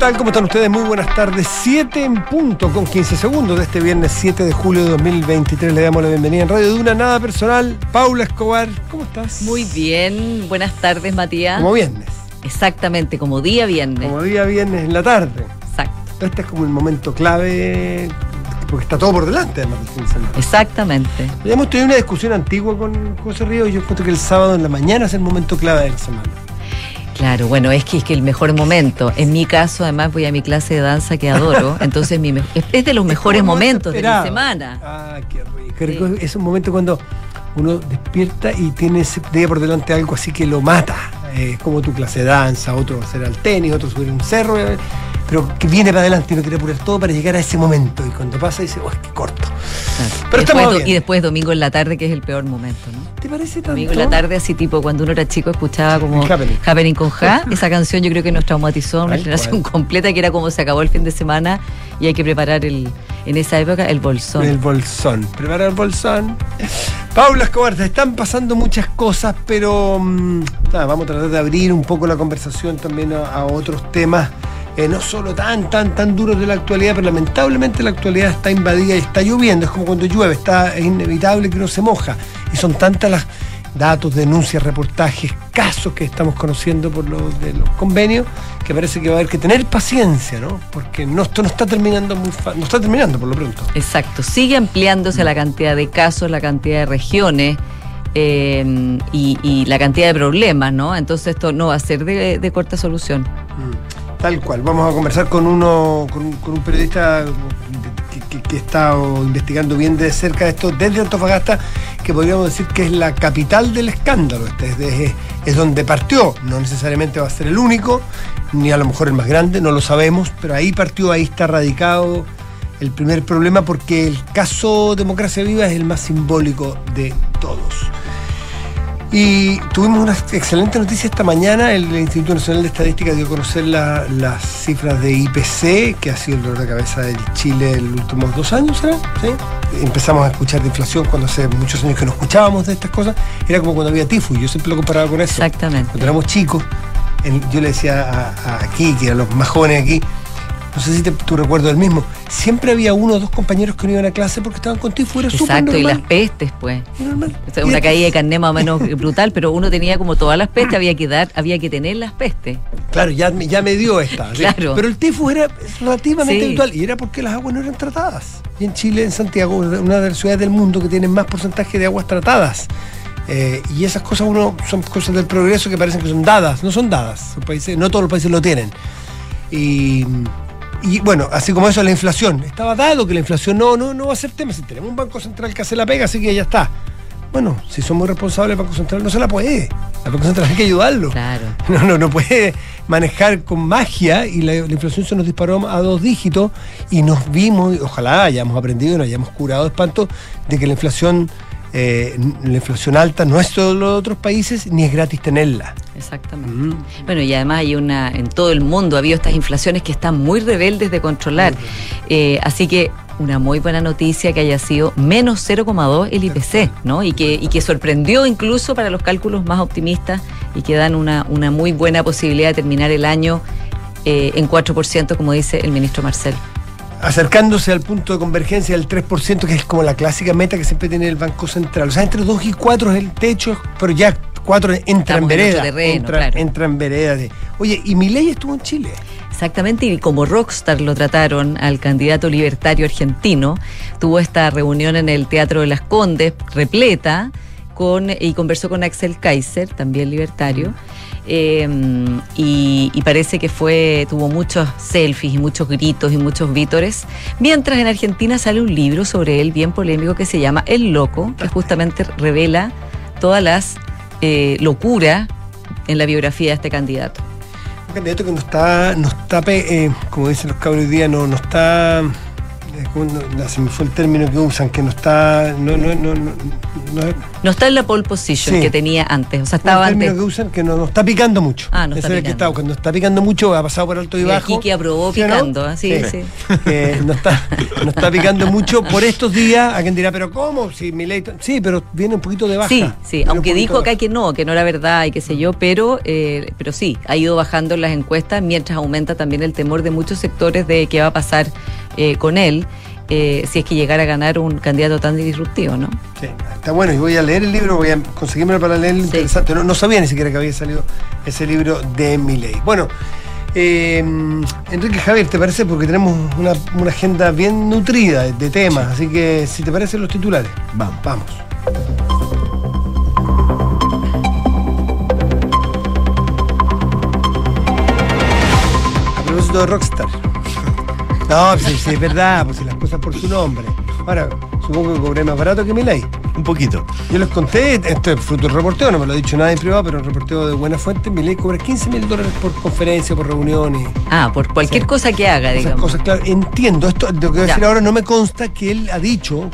tal? ¿Cómo están ustedes? Muy buenas tardes. 7 en punto con 15 segundos de este viernes 7 de julio de 2023. Le damos la bienvenida en Radio Duna, nada personal. Paula Escobar, ¿cómo estás? Muy bien. Buenas tardes, Matías. Como viernes. Exactamente, como día viernes. Como día viernes en la tarde. Exacto. Este es como el momento clave porque está todo por delante además del fin de semana. Exactamente. Ya hemos tenido una discusión antigua con José Río y yo encuentro que el sábado en la mañana es el momento clave de la semana. Claro, bueno, es que es que el mejor momento. En mi caso, además, voy a mi clase de danza que adoro, entonces mi es de los mejores momentos de la esperaba. semana. Ah, qué rico. Es un momento cuando uno despierta y tiene ese día por delante algo así que lo mata. Eh, como tu clase de danza, otro hacer al tenis, otro subir un cerro, eh, pero que viene para adelante y uno quiere apurar todo para llegar a ese momento. Y cuando pasa dice, ¡oh, qué corto! Claro. Pero después, bien. y después domingo en la tarde, que es el peor momento, ¿no? ¿Te parece tanto? Domingo en la tarde, así tipo cuando uno era chico, escuchaba como Happening. con Ja. Esa canción yo creo que nos traumatizó una generación completa, que era como se acabó el fin de semana y hay que preparar el, en esa época el bolsón. El bolsón. Prepara el bolsón. Paula Escobar, te están pasando muchas cosas, pero mm, nada, vamos a tratar de abrir un poco la conversación también a, a otros temas, eh, no solo tan, tan, tan duros de la actualidad, pero lamentablemente la actualidad está invadida y está lloviendo. Es como cuando llueve, está, es inevitable que uno se moja. Y son tantas las datos, denuncias, reportajes, casos que estamos conociendo por los de los convenios, que parece que va a haber que tener paciencia, ¿no? Porque no, esto no está terminando muy no está terminando por lo pronto. Exacto, sigue ampliándose la cantidad de casos, la cantidad de regiones eh, y, y la cantidad de problemas, ¿no? Entonces esto no va a ser de, de corta solución. Mm, Tal cual. Vamos a conversar con uno, con, un- periodista que, que- está investigando bien de cerca esto desde Antofagasta, que podríamos decir que es la capital del escándalo. Este es, es donde partió. No necesariamente va a ser el único, ni a lo mejor el más grande, no lo sabemos, pero ahí partió, ahí está radicado el primer problema, porque el caso Democracia Viva es el más simbólico de todos. Y tuvimos una excelente noticia esta mañana. El Instituto Nacional de Estadística dio a conocer la- las cifras de IPC, que ha sido el dolor de cabeza de Chile en los últimos dos años, ¿será? ¿Sí? Empezamos a escuchar de inflación cuando hace muchos años que no escuchábamos de estas cosas. Era como cuando había tifus, yo siempre lo comparaba con eso. Exactamente. Cuando éramos chicos, yo le decía a, a aquí, que a los más jóvenes aquí, no sé si te, tú recuerdas el mismo, siempre había uno o dos compañeros que no iban a clase porque estaban con tifus, era súper Exacto, y las pestes, pues. normal. O sea, Y una caída de carné más o menos brutal, pero uno tenía como todas las pestes, había que dar, había que tener las pestes. Claro, ya, me- ya me dio esta. ¿sí? Claro. Pero el tifus era relativamente Sí. habitual y era porque las aguas no eran tratadas. Y en Chile, en Santiago, una de las ciudades del mundo que tiene más porcentaje de aguas tratadas. Eh, y esas cosas uno son cosas del progreso que parecen que son dadas, no son dadas. Países, no todos los países lo tienen. Y, y, bueno, así como eso, la inflación. Estaba dado que la inflación no, no, no va a ser tema. Si tenemos un Banco Central que hace la pega, así que ya está. Bueno, si somos responsables, el Banco Central no se la puede. El Banco Central hay que ayudarlo. Claro. No, no, no puede manejar con magia y la, la inflación se nos disparó a dos dígitos y nos vimos, ojalá hayamos aprendido y nos hayamos curado de espanto de que la inflación, eh, la inflación alta no es solo de otros países ni es gratis tenerla. Exactamente. Mm. Bueno, y además hay una, en todo el mundo ha habido estas inflaciones que están muy rebeldes de controlar. Eh, así que una muy buena noticia que haya sido menos 0,2 el IPC, ¿no? Y que, y que sorprendió incluso para los cálculos más optimistas y que dan una, una muy buena posibilidad de terminar el año eh, en 4%, como dice el ministro Marcel. Acercándose al punto de convergencia del 3%, que es como la clásica meta que siempre tiene el Banco Central. O sea, entre 2 y 4 es el techo, pero ya 4 entra en vereda. terreno, entra, claro. entra en vereda. de- Oye, y mi ley estuvo en Chile. Exactamente, y como rockstar lo trataron al candidato libertario argentino, tuvo esta reunión en el Teatro de las Condes, repleta, con, y conversó con Axel Kaiser, también libertario, eh, y, y parece que fue, tuvo muchos selfies y muchos gritos y muchos vítores, mientras en Argentina sale un libro sobre él bien polémico que se llama El Loco, que justamente revela todas las eh, locuras en la biografía de este candidato. Un candidato que no está, no está pe- eh, como dicen los cabros hoy día, no, no está se me fue el término que usan, que no está. No, no, no, no, no está en la pole position que tenía antes. O sea, estaba el término que usan que no, está picando mucho. Ah, no está es el que está, cuando está picando mucho, ha pasado por alto y, bajo. Y que aprobó picando, así, sí. no, está, no está picando mucho por estos días. Alguien dirá, ¿pero cómo? Si mi ley. Sí, pero viene un poquito de baja. Sí, sí, aunque dijo acá que no, que no era verdad y qué sé yo, pero, eh, pero sí, ha ido bajando en las encuestas mientras aumenta también el temor de muchos sectores de qué va a pasar eh, con él. Eh, si es que llegara a ganar un candidato tan disruptivo, ¿no? Sí, está bueno. Y voy a leer el libro, voy a conseguirme para leer el interesante. No, sabía ni siquiera que había salido ese libro de Miley. Bueno, eh, Enrique Javier, ¿te parece? Porque tenemos una, agenda bien nutrida de temas, así que si te parecen los titulares, vamos. Vamos. A propósito de Rockstar. No, sí, sí, es verdad, pues si las cosas por su nombre. Ahora, supongo que cobré más barato que mi ley. Un poquito. Yo les conté, esto es fruto del reporteo, no me lo ha dicho nadie en privado, pero el reporteo de buena fuente, mi ley cobra 15 mil dólares por conferencia, por reunión y. Ah, por cualquier cosa que haga, digamos. Esas cosas, claro. Entiendo, esto, lo que voy a decir ahora no me consta que él ha dicho,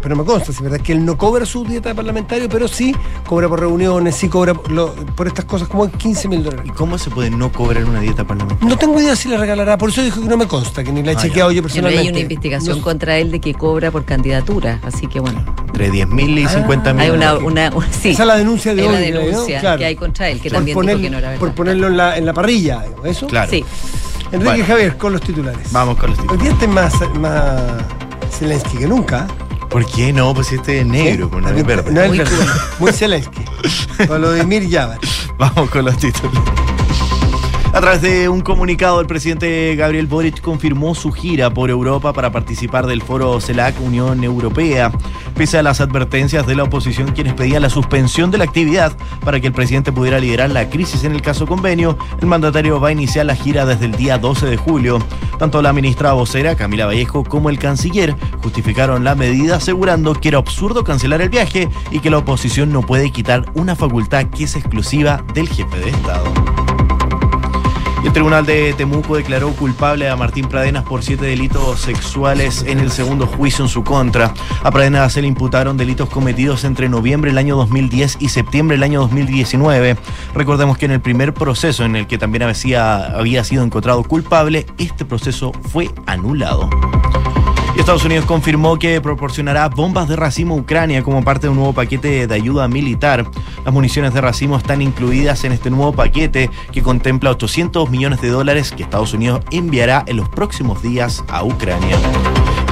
pero me consta, si es verdad, que él no cobra su dieta de parlamentario, pero sí cobra por reuniones, sí cobra por estas cosas como 15 mil dólares. ¿Y cómo se puede no cobrar una dieta parlamentaria? No tengo idea si le regalará, por eso dijo que no me consta, que ni la he ah, chequeado yo personalmente. hay una investigación contra él de que cobra por candidatura, así que bueno. Entre 10 mil y 50 ah, mil. Hay una, una, sí. Esa es la denuncia de hoy. la denuncia que hay contra él, que también dijo que no era verdad. Por ponerlo en la, en la parrilla, ¿eso? Claro. Sí. Enrique Javier, con los titulares. Vamos con los titulares. Hoy día más, más Zelensky que nunca. ¿Por qué no? Pues este es negro, verde. No es muy, verde. muy Zelensky. Volodymyr Yavar. Vamos con los títulos. A través de un comunicado, el presidente Gabriel Boric confirmó su gira por Europa para participar del foro CELAC Unión Europea. Pese a las advertencias de la oposición, quienes pedían la suspensión de la actividad para que el presidente pudiera liderar la crisis en el caso convenio, el mandatario va a iniciar la gira desde el día 12 de julio. Tanto la ministra vocera, Camila Vallejo, como el canciller justificaron la medida asegurando que era absurdo cancelar el viaje y que la oposición no puede quitar una facultad que es exclusiva del jefe de Estado. El Tribunal de Temuco declaró culpable a Martín Pradenas por siete delitos sexuales en el segundo juicio en su contra. A Pradenas se le imputaron delitos cometidos entre noviembre del año 2010 y septiembre del año 2019. Recordemos que en el primer proceso en el que también había, había sido encontrado culpable, este proceso fue anulado. Estados Unidos confirmó que proporcionará bombas de racimo a Ucrania como parte de un nuevo paquete de ayuda militar. Las municiones de racimo están incluidas en este nuevo paquete que contempla 800 millones de dólares que Estados Unidos enviará en los próximos días a Ucrania.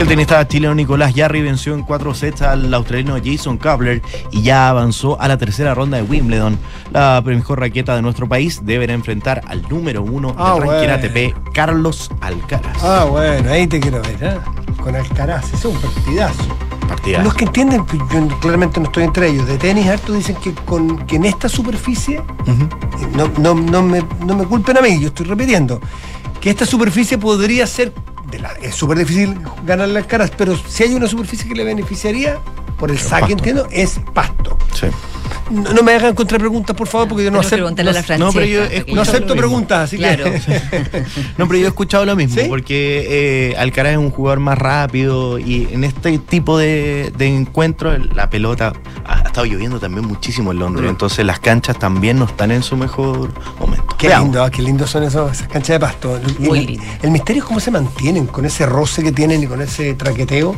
El tenista chileno Nicolás Yarri venció en cuatro sets al australiano Jason Kabler y ya avanzó a la tercera ronda de Wimbledon. La mejor raqueta de nuestro país deberá enfrentar al número uno del ah, ranking ATP, Carlos Alcaraz. Ah, bueno, ahí te quiero ver, ¿eh? Con Alcaraz, es un partidazo. Partidazo. Los que entienden, pues, yo claramente no estoy entre ellos, de tenis harto dicen que, con, que en esta superficie, no, no, no, me, no me culpen a mí, yo estoy repitiendo, que esta superficie podría ser es súper difícil ganar las caras, pero si hay una superficie que le beneficiaría, por el saque, entiendo, es pasto. Sí. No, me hagan contrapreguntas, por favor, porque yo no acepto. No, pero yo no acepto preguntas, así que. no, pero yo he escuchado lo mismo, porque eh, Alcaraz es un jugador más rápido y en este tipo de, de encuentros la pelota ha, estado lloviendo también muchísimo en Londres, mm. entonces las canchas también no están en su mejor momento. Qué lindo, ah, qué lindo son esas canchas de pasto. Muy el, misterio es cómo se mantienen con ese roce que tienen y con ese traqueteo.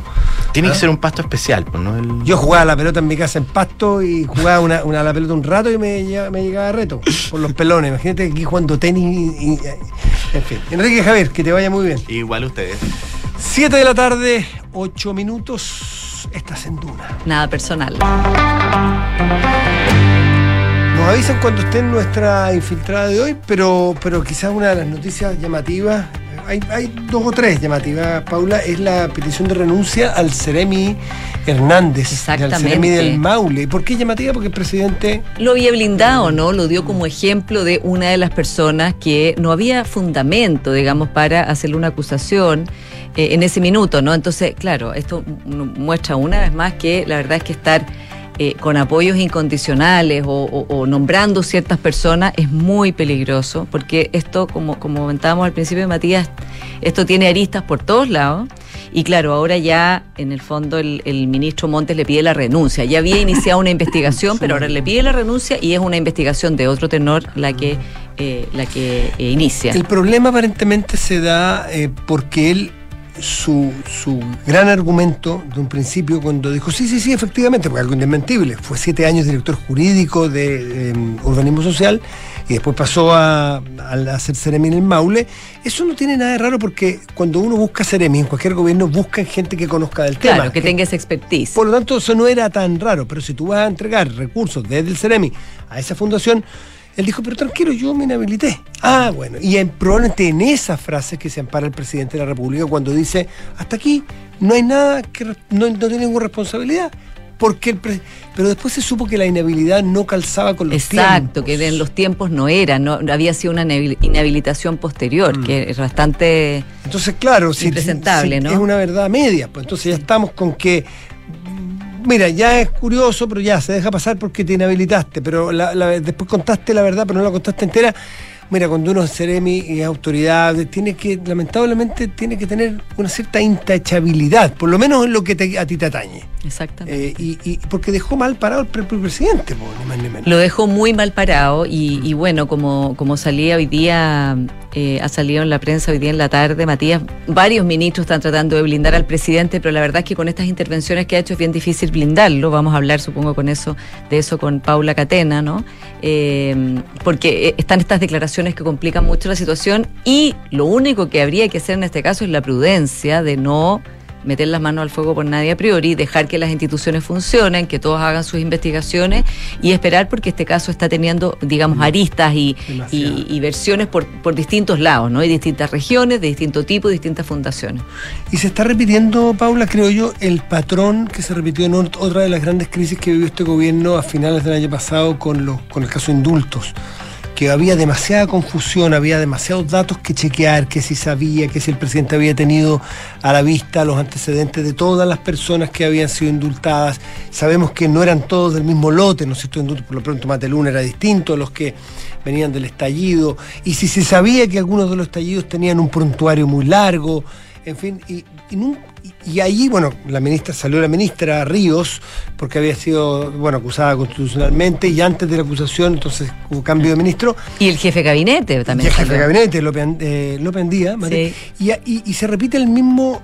Tiene que ¿Ah? ser un pasto especial, pues, ¿no? Yo jugaba la pelota en mi casa en pasto y jugaba una, una la pelota un rato y me, me llegaba reto por los pelones. Imagínate aquí jugando tenis y, en fin. Enrique Javier, que te vaya muy bien. Igual ustedes. Siete de la tarde, ocho minutos. Estás en Duna. Nada personal. Nos avisan cuando esté en nuestra infiltrada de hoy, pero, pero quizás una de las noticias llamativas hay, dos o tres llamativas, Paula, es la petición de renuncia al Ceremi Hernández, al Ceremi del Maule. ¿Por qué llamativa? Porque el presidente... Lo había blindado, ¿no? Lo dio como ejemplo de una de las personas que no había fundamento, digamos, para hacerle una acusación eh, en ese minuto, ¿no? Entonces, claro, esto muestra una vez más que la verdad es que estar eh, con apoyos incondicionales o, nombrando ciertas personas es muy peligroso, porque esto, como, como comentábamos al principio, Matías, esto tiene aristas por todos lados Y claro, ahora ya en el fondo el, ministro Montes le pide la renuncia. Ya había iniciado una investigación, pero ahora le pide la renuncia y es una investigación de otro tenor la que, eh, la que eh, inicia. El problema aparentemente se da porque él su, su, gran argumento de un principio cuando dijo, sí, sí, sí, efectivamente, porque algo indesmentible. Fue siete años director jurídico de em, urbanismo social y después pasó a, a hacer Ceremi en el Maule. Eso no tiene nada de raro porque cuando uno busca Ceremi en cualquier gobierno, buscan gente que conozca del tema. Claro, que, tenga esa expertise. Por lo tanto, eso no era tan raro, pero si tú vas a entregar recursos desde el Ceremi a esa fundación, él dijo, pero tranquilo, yo me inhabilité. Ah, bueno. Y en, probablemente en esa frase que se ampara el presidente de la República cuando dice, hasta aquí no hay nada que no, no tiene ninguna responsabilidad. Porque el pero después se supo que la inhabilidad no calzaba con los tiempos. Exacto, que en los tiempos no era, no había sido una inhabilitación posterior, mm. que es bastante Entonces, claro, si, impresentable, ¿no? Es una verdad media, pues entonces ya estamos con que mira, ya es curioso, pero ya se deja pasar porque te inhabilitaste, pero después contaste la verdad, pero no la contaste entera. Mira, cuando uno es seremi y autoridad, tiene que, lamentablemente, tiene que tener una cierta intachabilidad, por lo menos en lo que a ti te atañe. Exactamente. Eh, y, porque dejó mal parado el, presidente, ni más ni menos. Lo dejó muy mal parado y, bueno, como, como salía hoy día, eh, ha salido en la prensa hoy día en la tarde, Matías, varios ministros están tratando de blindar al presidente, pero la verdad es que con estas intervenciones que ha hecho es bien difícil blindarlo. Vamos a hablar, supongo, con eso, de eso con Paula Catena, ¿no? Eh, porque están estas declaraciones que complican mucho la situación y lo único que habría que hacer en este caso es la prudencia de no meter las manos al fuego por nadie a priori, dejar que las instituciones funcionen, que todos hagan sus investigaciones y esperar porque este caso está teniendo, digamos, aristas y, versiones por, por, distintos lados, ¿no? Hay distintas regiones, de distinto tipo, distintas fundaciones. Y se está repitiendo, Paula, creo yo, el patrón que se repitió en otra de las grandes crisis que vivió este gobierno a finales del año pasado con, los, con el caso indultos que había demasiada confusión, había demasiados datos que chequear, que si sabía, que si el presidente había tenido a la vista los antecedentes de todas las personas que habían sido indultadas. Sabemos que no eran todos del mismo lote, ¿no sé si por lo pronto Mateluna era distinto a los que venían del estallido, y si se sabía que algunos de los estallidos tenían un prontuario muy largo, en fin, y, y, y allí, bueno, la ministra salió la ministra Ríos, porque había sido, bueno, acusada constitucionalmente, y antes de la acusación, entonces hubo cambio de ministro. Y el jefe de gabinete también. Y el jefe de gabinete, López, eh, Díaz, y, se repite el mismo,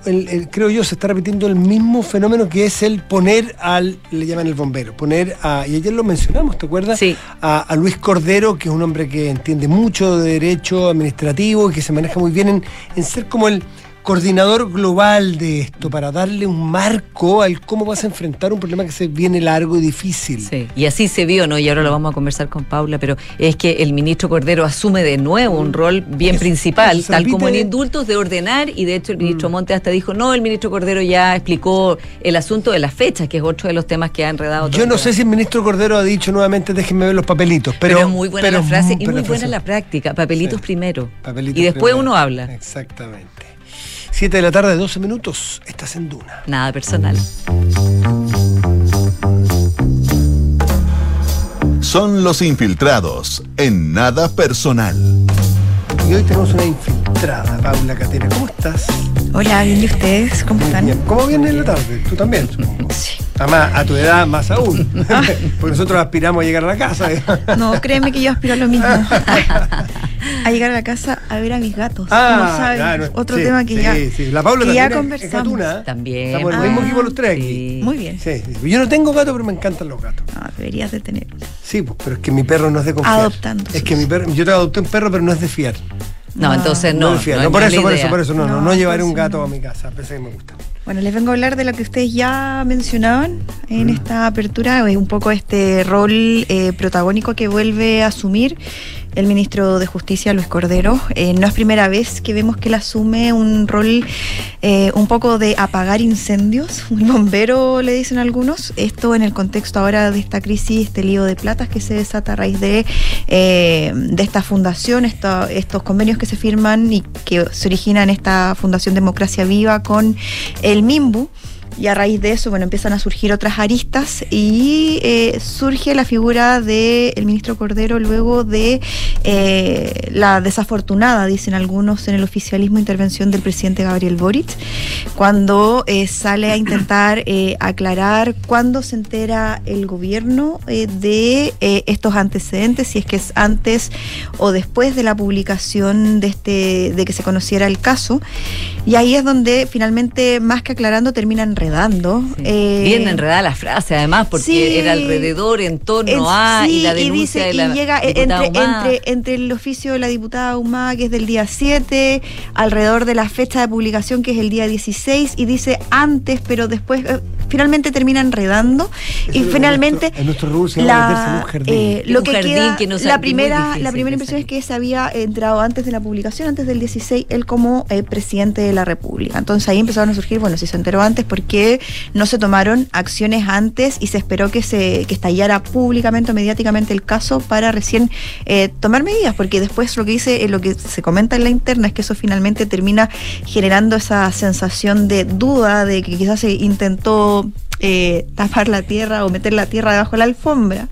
creo yo, se está repitiendo el mismo fenómeno que es el poner al, le llaman el bombero, poner a, y ayer lo mencionamos, ¿te acuerdas? Sí. A, Luis Cordero, que es un hombre que entiende mucho de derecho administrativo y que se maneja muy bien en ser como el coordinador global de esto para darle un marco al cómo vas a enfrentar un problema que se viene largo y difícil. Sí, y así se vio, ¿no? Y ahora lo vamos a conversar con Paula, pero es que el ministro Cordero asume de nuevo un rol bien principal, tal como en indultos, de ordenar, y de hecho el ministro mm. Monte hasta dijo, no, el ministro Cordero ya explicó el asunto de las fechas, que es otro de los temas que ha enredado. Yo no sé si el ministro Cordero ha dicho nuevamente, déjenme ver los papelitos, pero... Pero muy buena la frase y muy buena la práctica, papelitos primero. y después uno habla. Exactamente. 7 de la tarde, 12 minutos. Estás en Duna. Nada personal. Son los infiltrados en nada personal. Y hoy tenemos una infiltrada, Paula Catena. ¿Cómo estás? Hola, bien, ¿y ustedes? ¿Cómo están? ¿Cómo viene en la tarde? ¿Tú también? Sí. Además, a tu edad más aún. Porque nosotros aspiramos a llegar a la casa. no, créeme que yo aspiro a lo mismo. a llegar a la casa a ver a mis gatos. Ah, Otro tema que ya, sí. La Paula ya conversamos. También. Estamos en el mismo equipo los tres aquí. Muy bien. Yo no tengo gato, pero me encantan los gatos. No, deberías de tener. Sí, pues, pero es que mi perro no es de confiar. Adoptando. Es que mi perro, yo te adopté un perro, pero no es de fiar. No, entonces no. No, no, por, eso, por eso, por eso, no, no, no, llevaré un gato a mi casa, a pesar que me gusta. Bueno, les vengo a hablar de lo que ustedes ya mencionaban en mm. esta apertura, es un poco este rol eh, protagónico que vuelve a asumir el ministro de Justicia, Luis Cordero. Eh, no es primera vez que vemos que él asume un rol eh, un poco de apagar incendios, un bombero, le dicen algunos. Esto en el contexto ahora de esta crisis, este lío de platas que se desata a raíz de, eh, de esta fundación, estos convenios que se firman y que se originan en esta Fundación Democracia Viva con el MIMBU. Y a raíz de eso, bueno, empiezan a surgir otras aristas y eh, surge la figura del ministro Cordero luego de eh, la desafortunada, dicen algunos en el oficialismo, intervención del presidente Gabriel Boric, cuando eh, sale a intentar aclarar cuándo se entera el gobierno de estos antecedentes, si es que es antes o después de la publicación de, este, de que se conociera el caso. Y ahí es donde finalmente, más que aclarando, terminan enredando. Eh, Bien enredada la frase, además, porque era alrededor, en torno a, y la denuncia de la llega entre, entre, entre, el oficio de la diputada Humá, que es del día 7, alrededor de la fecha de publicación, que es el día 16, y dice antes, pero después eh, finalmente termina enredando. y finalmente. En nuestro, la, eh, lo que queda, la primera, la primera impresión es que se había entrado antes de la publicación, antes del 16, él como presidente de la República. Entonces ahí empezaron a surgir, bueno, si se enteró antes, ¿por qué no se tomaron acciones antes y se esperó que se que estallara públicamente o mediáticamente el caso para recién eh, tomar medidas? Porque después lo que dice, eh, lo que se comenta en la interna es que eso finalmente termina generando esa sensación de duda de que quizás se intentó eh, tapar la tierra o meter la tierra debajo de la alfombra,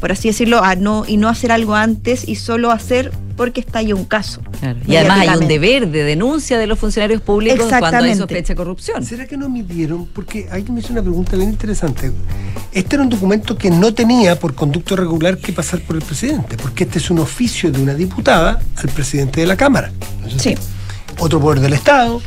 por así decirlo, a no, y no hacer algo antes y solo hacer porque está ahí un caso. Y además hay un deber de denuncia de los funcionarios públicos cuando hay sospecha de corrupción. ¿Será que no midieron? Porque alguien me hizo una pregunta bien interesante. Este era un documento que no tenía por conducto regular que pasar por el presidente, porque este es un oficio de una diputada al presidente de la Cámara. sí. Otro poder del Estado,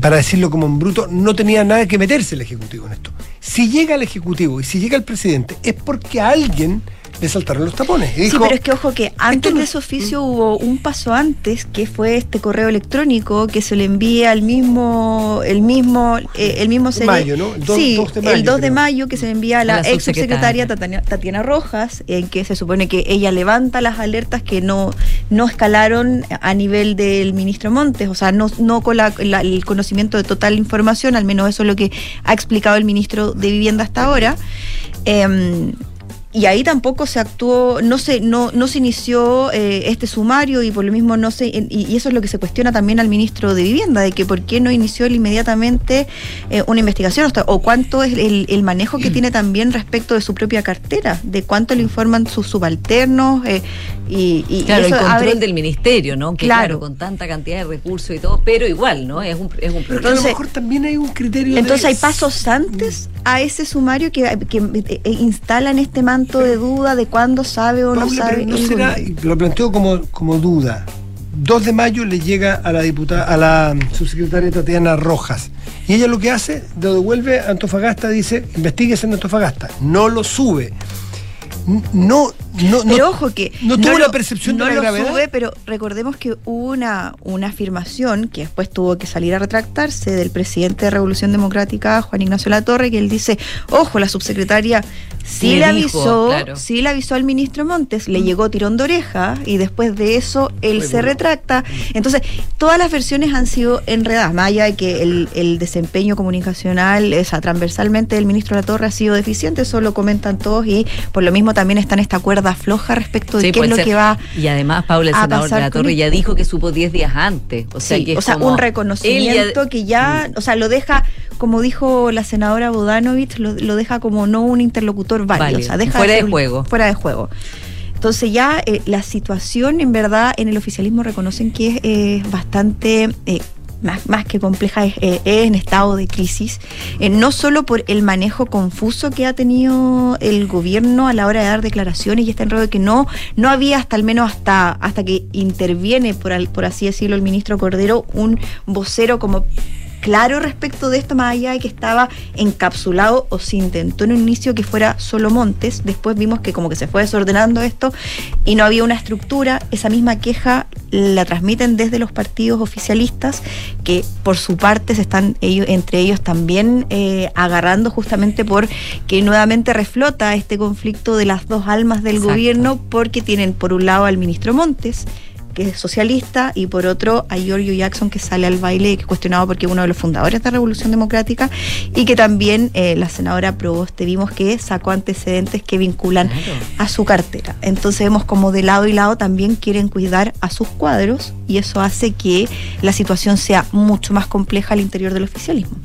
para decirlo como en bruto, no tenía nada que meterse el Ejecutivo en esto. Si llega el Ejecutivo y si llega el presidente, es porque alguien le saltaron los tapones. sí, pero es que ojo que antes de ese oficio hubo un paso antes, que fue este correo electrónico que se le envía al mismo, el mismo, eh, el mismo mayo, ¿no? El sí, de mayo, el 2 de mayo que se le envía a la, ex subsecretaria Tatiana, Rojas, en que se supone que ella levanta las alertas que no, no escalaron a nivel del ministro Montes, o sea, no, no con el conocimiento de total información, al menos eso es lo que ha explicado el ministro de Vivienda hasta ahora. Eh, y ahí tampoco se actuó, no se, no, no se inició eh, este sumario y por lo mismo no se, y, eso es lo que se cuestiona también al ministro de Vivienda, de que por qué no inició inmediatamente eh, una investigación o cuánto es el, manejo que tiene también respecto de su propia cartera, de cuánto le informan sus subalternos eh, y, y, claro, el control del ministerio, ¿no? Que claro. con tanta cantidad de recursos y todo, pero igual, ¿no? Es un, es un problema. a lo mejor también hay un criterio. Entonces hay pasos antes a ese sumario que, que instalan este manto de duda de cuándo sabe o no sabe. No será, lo planteo como, como duda. 2 de mayo le llega a la diputada, a la subsecretaria Tatiana Rojas. Y ella lo que hace, lo devuelve a Antofagasta, dice, investiguese en Antofagasta. No lo sube no, no, pero ojo que no, tuvo la percepción de la lo gravedad. Sube, pero recordemos que hubo una, una afirmación que después tuvo que salir a retractarse del presidente de Revolución Democrática, Juan Ignacio Latorre, que él dice, ojo, la subsecretaria sí le, avisó, sí le avisó al ministro Montes, le mm. llegó tirón de oreja y después de eso él se retracta. Entonces, todas las versiones han sido enredadas, más allá de que el, el desempeño comunicacional, esa transversalmente del ministro Latorre ha sido deficiente, eso lo comentan todos y por lo mismo también está en esta cuerda floja respecto de qué es lo que va Y además, Paula, el senador de la Torre ya dijo que supo 10 días antes. O sea, que o sea un reconocimiento que ya, o sea, lo deja, como dijo la senadora Bodanovich, lo, deja como no un interlocutor válido. O sea, deja fuera de, juego. Fuera de juego. Entonces ya eh, la situación en verdad en el oficialismo reconocen que es bastante eh, más, que compleja, es, eh, en estado de crisis, eh, no solo por el manejo confuso que ha tenido el gobierno a la hora de dar declaraciones y este enredo que no, no había hasta al menos hasta, hasta que interviene, por, por así decirlo, el ministro Cordero, un vocero como claro respecto de esto, más allá de que estaba encapsulado o se intentó en un inicio que fuera solo Montes, después vimos que como que se fue desordenando esto y no había una estructura, esa misma queja la transmiten desde los partidos oficialistas que por su parte se están ellos, entre ellos también eh, agarrando justamente por que nuevamente reflota este conflicto de las dos almas del gobierno porque tienen por un lado al ministro Montes que es socialista, y por otro a Giorgio Jackson, que sale al baile, que es cuestionado porque es uno de los fundadores de la Revolución Democrática, y que también eh, la senadora Proboste vimos que sacó antecedentes que vinculan a su cartera. Entonces vemos como de lado y lado también quieren cuidar a sus cuadros, y eso hace que la situación sea mucho más compleja al interior del oficialismo.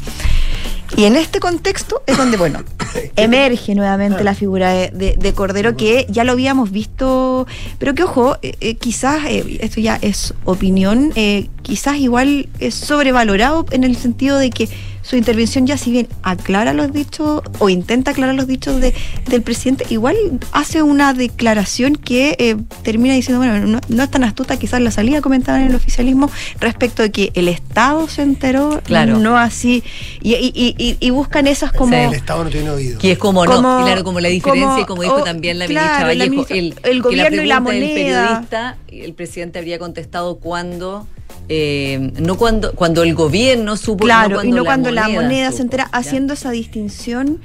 Y en este contexto es donde, bueno, emerge nuevamente la figura de, de- de Cordero, que ya lo habíamos visto, pero que ojo, eh, eh, quizás, eh, esto ya es opinión, quizás igual es sobrevalorado en el sentido de que su intervención ya si bien aclara los dichos o intenta aclarar los dichos de, del presidente, igual hace una declaración que eh, termina diciendo, bueno, no, no es tan astuta quizás la salida comentada en el oficialismo respecto de que el Estado se enteró, Claro. no así, y, y- y- y- y buscan esas como... Sí. El Estado no tiene oído. Que es como, Como- no, claro, como la diferencia, como- como, dijo o- también la claro, ministra la Vallejo, ministra- el, gobierno y la pregunta del moneda. periodista, el presidente habría contestado cuando, eh, no cuando, cuando el gobierno supo, Claro, y no cuando la moneda supo, se entera, ¿ya? haciendo esa distinción.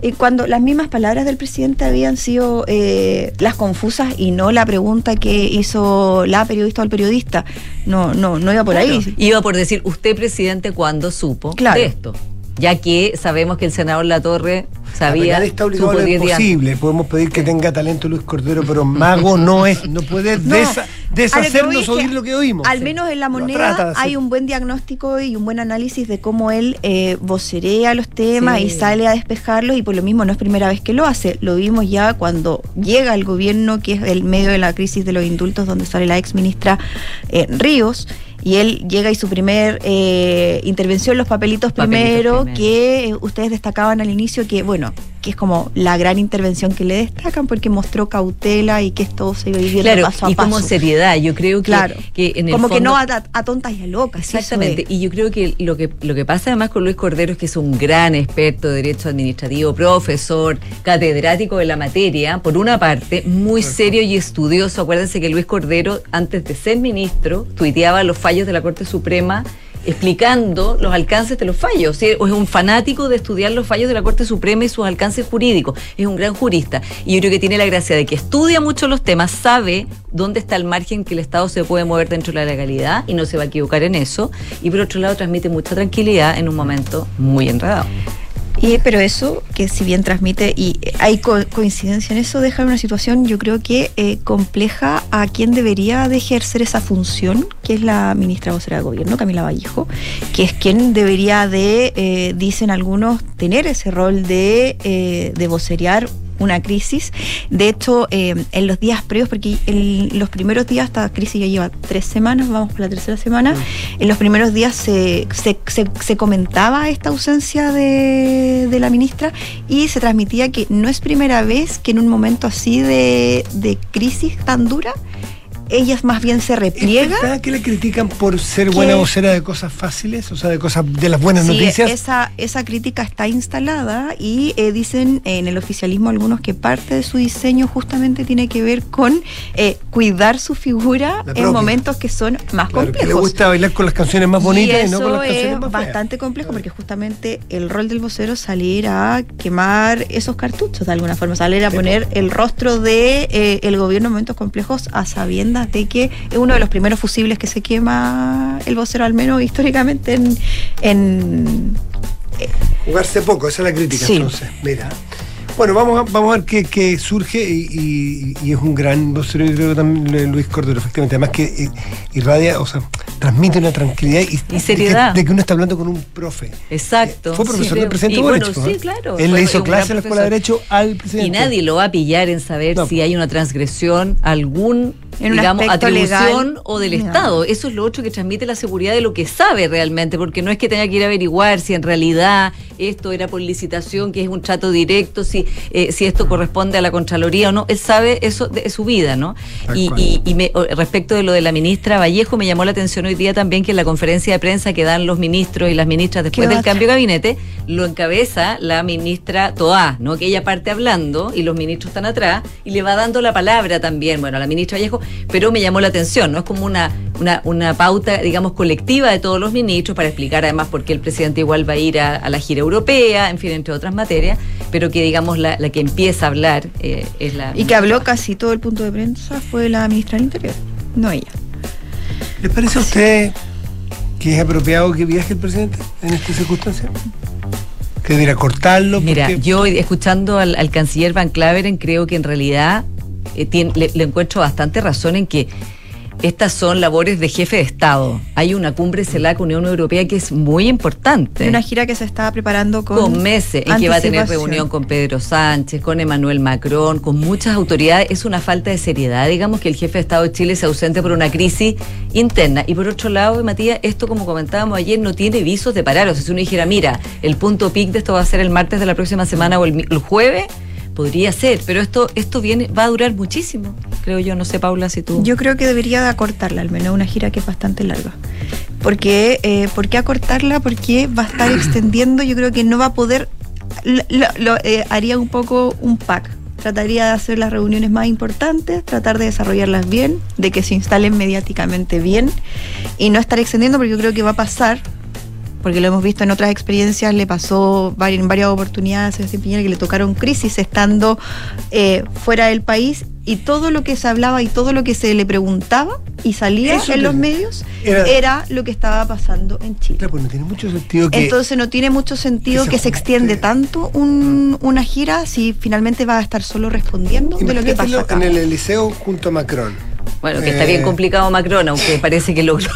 Y cuando las mismas palabras del presidente habían sido eh, las confusas y no la pregunta que hizo la periodista o el periodista, no, no, no iba por ahí. Iba por decir, usted presidente, cuando supo Claro. de esto? Ya que sabemos que el senador La Torre La sabía, penal está obligado a lo 10 días. imposible. Podemos pedir que tenga talento Luis Cordero, pero mago no es. No puede No, desa- deshacernos oír lo que oímos. Al menos en la moneda hay un buen diagnóstico y un buen análisis de cómo él eh, vocerea los temas Sí. y sale a despejarlos y por lo mismo no es primera vez que lo hace. Lo vimos ya cuando llega el gobierno, que es el medio de la crisis de los indultos, donde sale la ex ministra eh, Ríos. Y él llega y su primer eh, intervención, los papelitos, Papelitos primero, primero. que ustedes destacaban al inicio que, bueno, que es como la gran intervención que le destacan porque mostró cautela y que esto se iba viviendo Claro, paso a y paso. como seriedad, yo creo que, Claro. que en el como que no a, a tontas y a locas. Exactamente, es. y yo creo que lo que lo que pasa además con Luis Cordero es que es un gran experto de derecho administrativo, profesor, catedrático de la materia, por una parte, muy serio y estudioso. Acuérdense que Luis Cordero, antes de ser ministro, tuiteaba los fallos de la Corte Suprema explicando los alcances de los fallos. O es un fanático de estudiar los fallos de la Corte Suprema y sus alcances jurídicos. Es un gran jurista. Y yo creo que tiene la gracia de que estudia mucho los temas, sabe dónde está el margen que el Estado se puede mover dentro de la legalidad y no se va a equivocar en eso. Y por otro lado, transmite mucha tranquilidad en un momento muy enredado. Y, pero eso, que si bien transmite, y hay co- coincidencia en eso, deja una situación, yo creo que eh, compleja a quien debería de ejercer esa función, que es la ministra vocera de gobierno, Camila Vallejo, que es quien debería de, eh, dicen algunos, tener ese rol de, eh, de vocerear una crisis. De hecho, eh, en los días previos, porque en los primeros días, esta crisis ya lleva tres semanas, vamos por la tercera semana, en los primeros días se, se, se- se comentaba esta ausencia de, de la ministra y se transmitía que no es primera vez que en un momento así de, de crisis tan dura, ella más bien se ¿Es repliega. verdad que le critican por ser Que- buena vocera de cosas fáciles? O sea, de cosas de las buenas Sí, noticias. esa, esa crítica está instalada y eh, dicen en el oficialismo algunos que parte de su diseño justamente tiene que ver con eh, cuidar su figura La en momentos que son más Claro, que le complejos. gusta bailar con las canciones más bonitas y, eso no con las canciones es más feas. bastante complejo porque justamente el rol del vocero es salir a quemar esos cartuchos de alguna forma, salir a poner el rostro de eh, el gobierno en momentos complejos a sabiendas de que es uno de los primeros fusibles que se quema el vocero al menos históricamente en, en Jugarse poco, esa es la crítica Sí. entonces. Mira. Bueno, vamos a, vamos a ver qué, qué surge y, y- y es un gran vocero, yo creo también eh, Luis Cordero, efectivamente. Además que eh, irradia, o sea, transmite una tranquilidad y, Y seriedad. De que, de que uno está hablando con un profe. Exacto. Fue profesor Sí, del presidente bueno, ¿no? sí, claro. Él le hizo clase en la Escuela de. Derecho al presidente. Y nadie lo va a pillar en saber No. si hay una transgresión, algún, En un digamos, aspecto atribución legal. o del No. Estado. Eso es lo otro que transmite la seguridad de lo que sabe realmente, porque no es que tenga que ir a averiguar si en realidad esto era por licitación, que es un trato directo, si, eh, si esto corresponde a la Contraloría o no. Él sabe eso de su vida, ¿no? Y, y- y me- respecto de lo de la ministra Vallejo, me llamó la atención hoy día también que en la conferencia de prensa que dan los ministros y las ministras después del cambio de gabinete, lo encabeza la ministra Toá, ¿no? Que ella parte hablando y los ministros están atrás y le va dando la palabra también, bueno, a la ministra Vallejo, pero me llamó la atención, ¿no? Es como una, una, una pauta, digamos, colectiva de todos los ministros para explicar además por qué el presidente igual va a ir a, a la gira europea, en fin, entre otras materias, pero que digamos la, la que empieza a hablar eh, es la... y que habló casi todo el punto de prensa fue la ministra del Interior, no ella. ¿Les parece a usted que es apropiado que viaje el presidente en estas circunstancias? ¿Que debería cortarlo? Mira, Porque- yo escuchando al, al canciller Van Claveren creo que en realidad eh, tien- le, le encuentro bastante razón en que estas son labores de jefe de Estado. Hay una cumbre CELAC Unión Europea que es muy importante. Una gira que se está preparando con, con meses, en que va a tener reunión con Pedro Sánchez, con Emmanuel Macron, con muchas autoridades. Es una falta de seriedad, digamos, que el jefe de Estado de Chile se ausente por una crisis interna. Y por otro lado, Matías, esto como comentábamos ayer, no tiene visos de parar. O sea, si uno dijera, mira, el punto pic de esto va a ser el martes de la próxima semana o el, el jueves, podría ser, pero esto, esto viene, va a durar muchísimo, creo yo, no sé Paula si tú. Yo creo que debería de acortarla, al menos una gira que es bastante larga. Porque, eh, ¿Por qué acortarla? Porque va a estar extendiendo, yo creo que no va a poder, lo, lo, eh, haría un poco un pack. Trataría de hacer las reuniones más importantes, tratar de desarrollarlas bien, de que se instalen mediáticamente bien y no estar extendiendo porque yo creo que va a pasar porque lo hemos visto en otras experiencias, le pasó en varias oportunidades a Sebastián Piñera que le tocaron crisis estando eh, fuera del país y todo lo que se hablaba y todo lo que se le preguntaba y salía Eso en los medios era, era, lo que estaba pasando en Chile. Claro, pues no tiene mucho sentido que, Entonces no tiene mucho sentido que se, que se extiende tanto un, una gira si finalmente va a estar solo respondiendo de lo que pasa acá. en el Eliseo junto a Macron. Bueno, que está bien complicado Macron, aunque parece que logró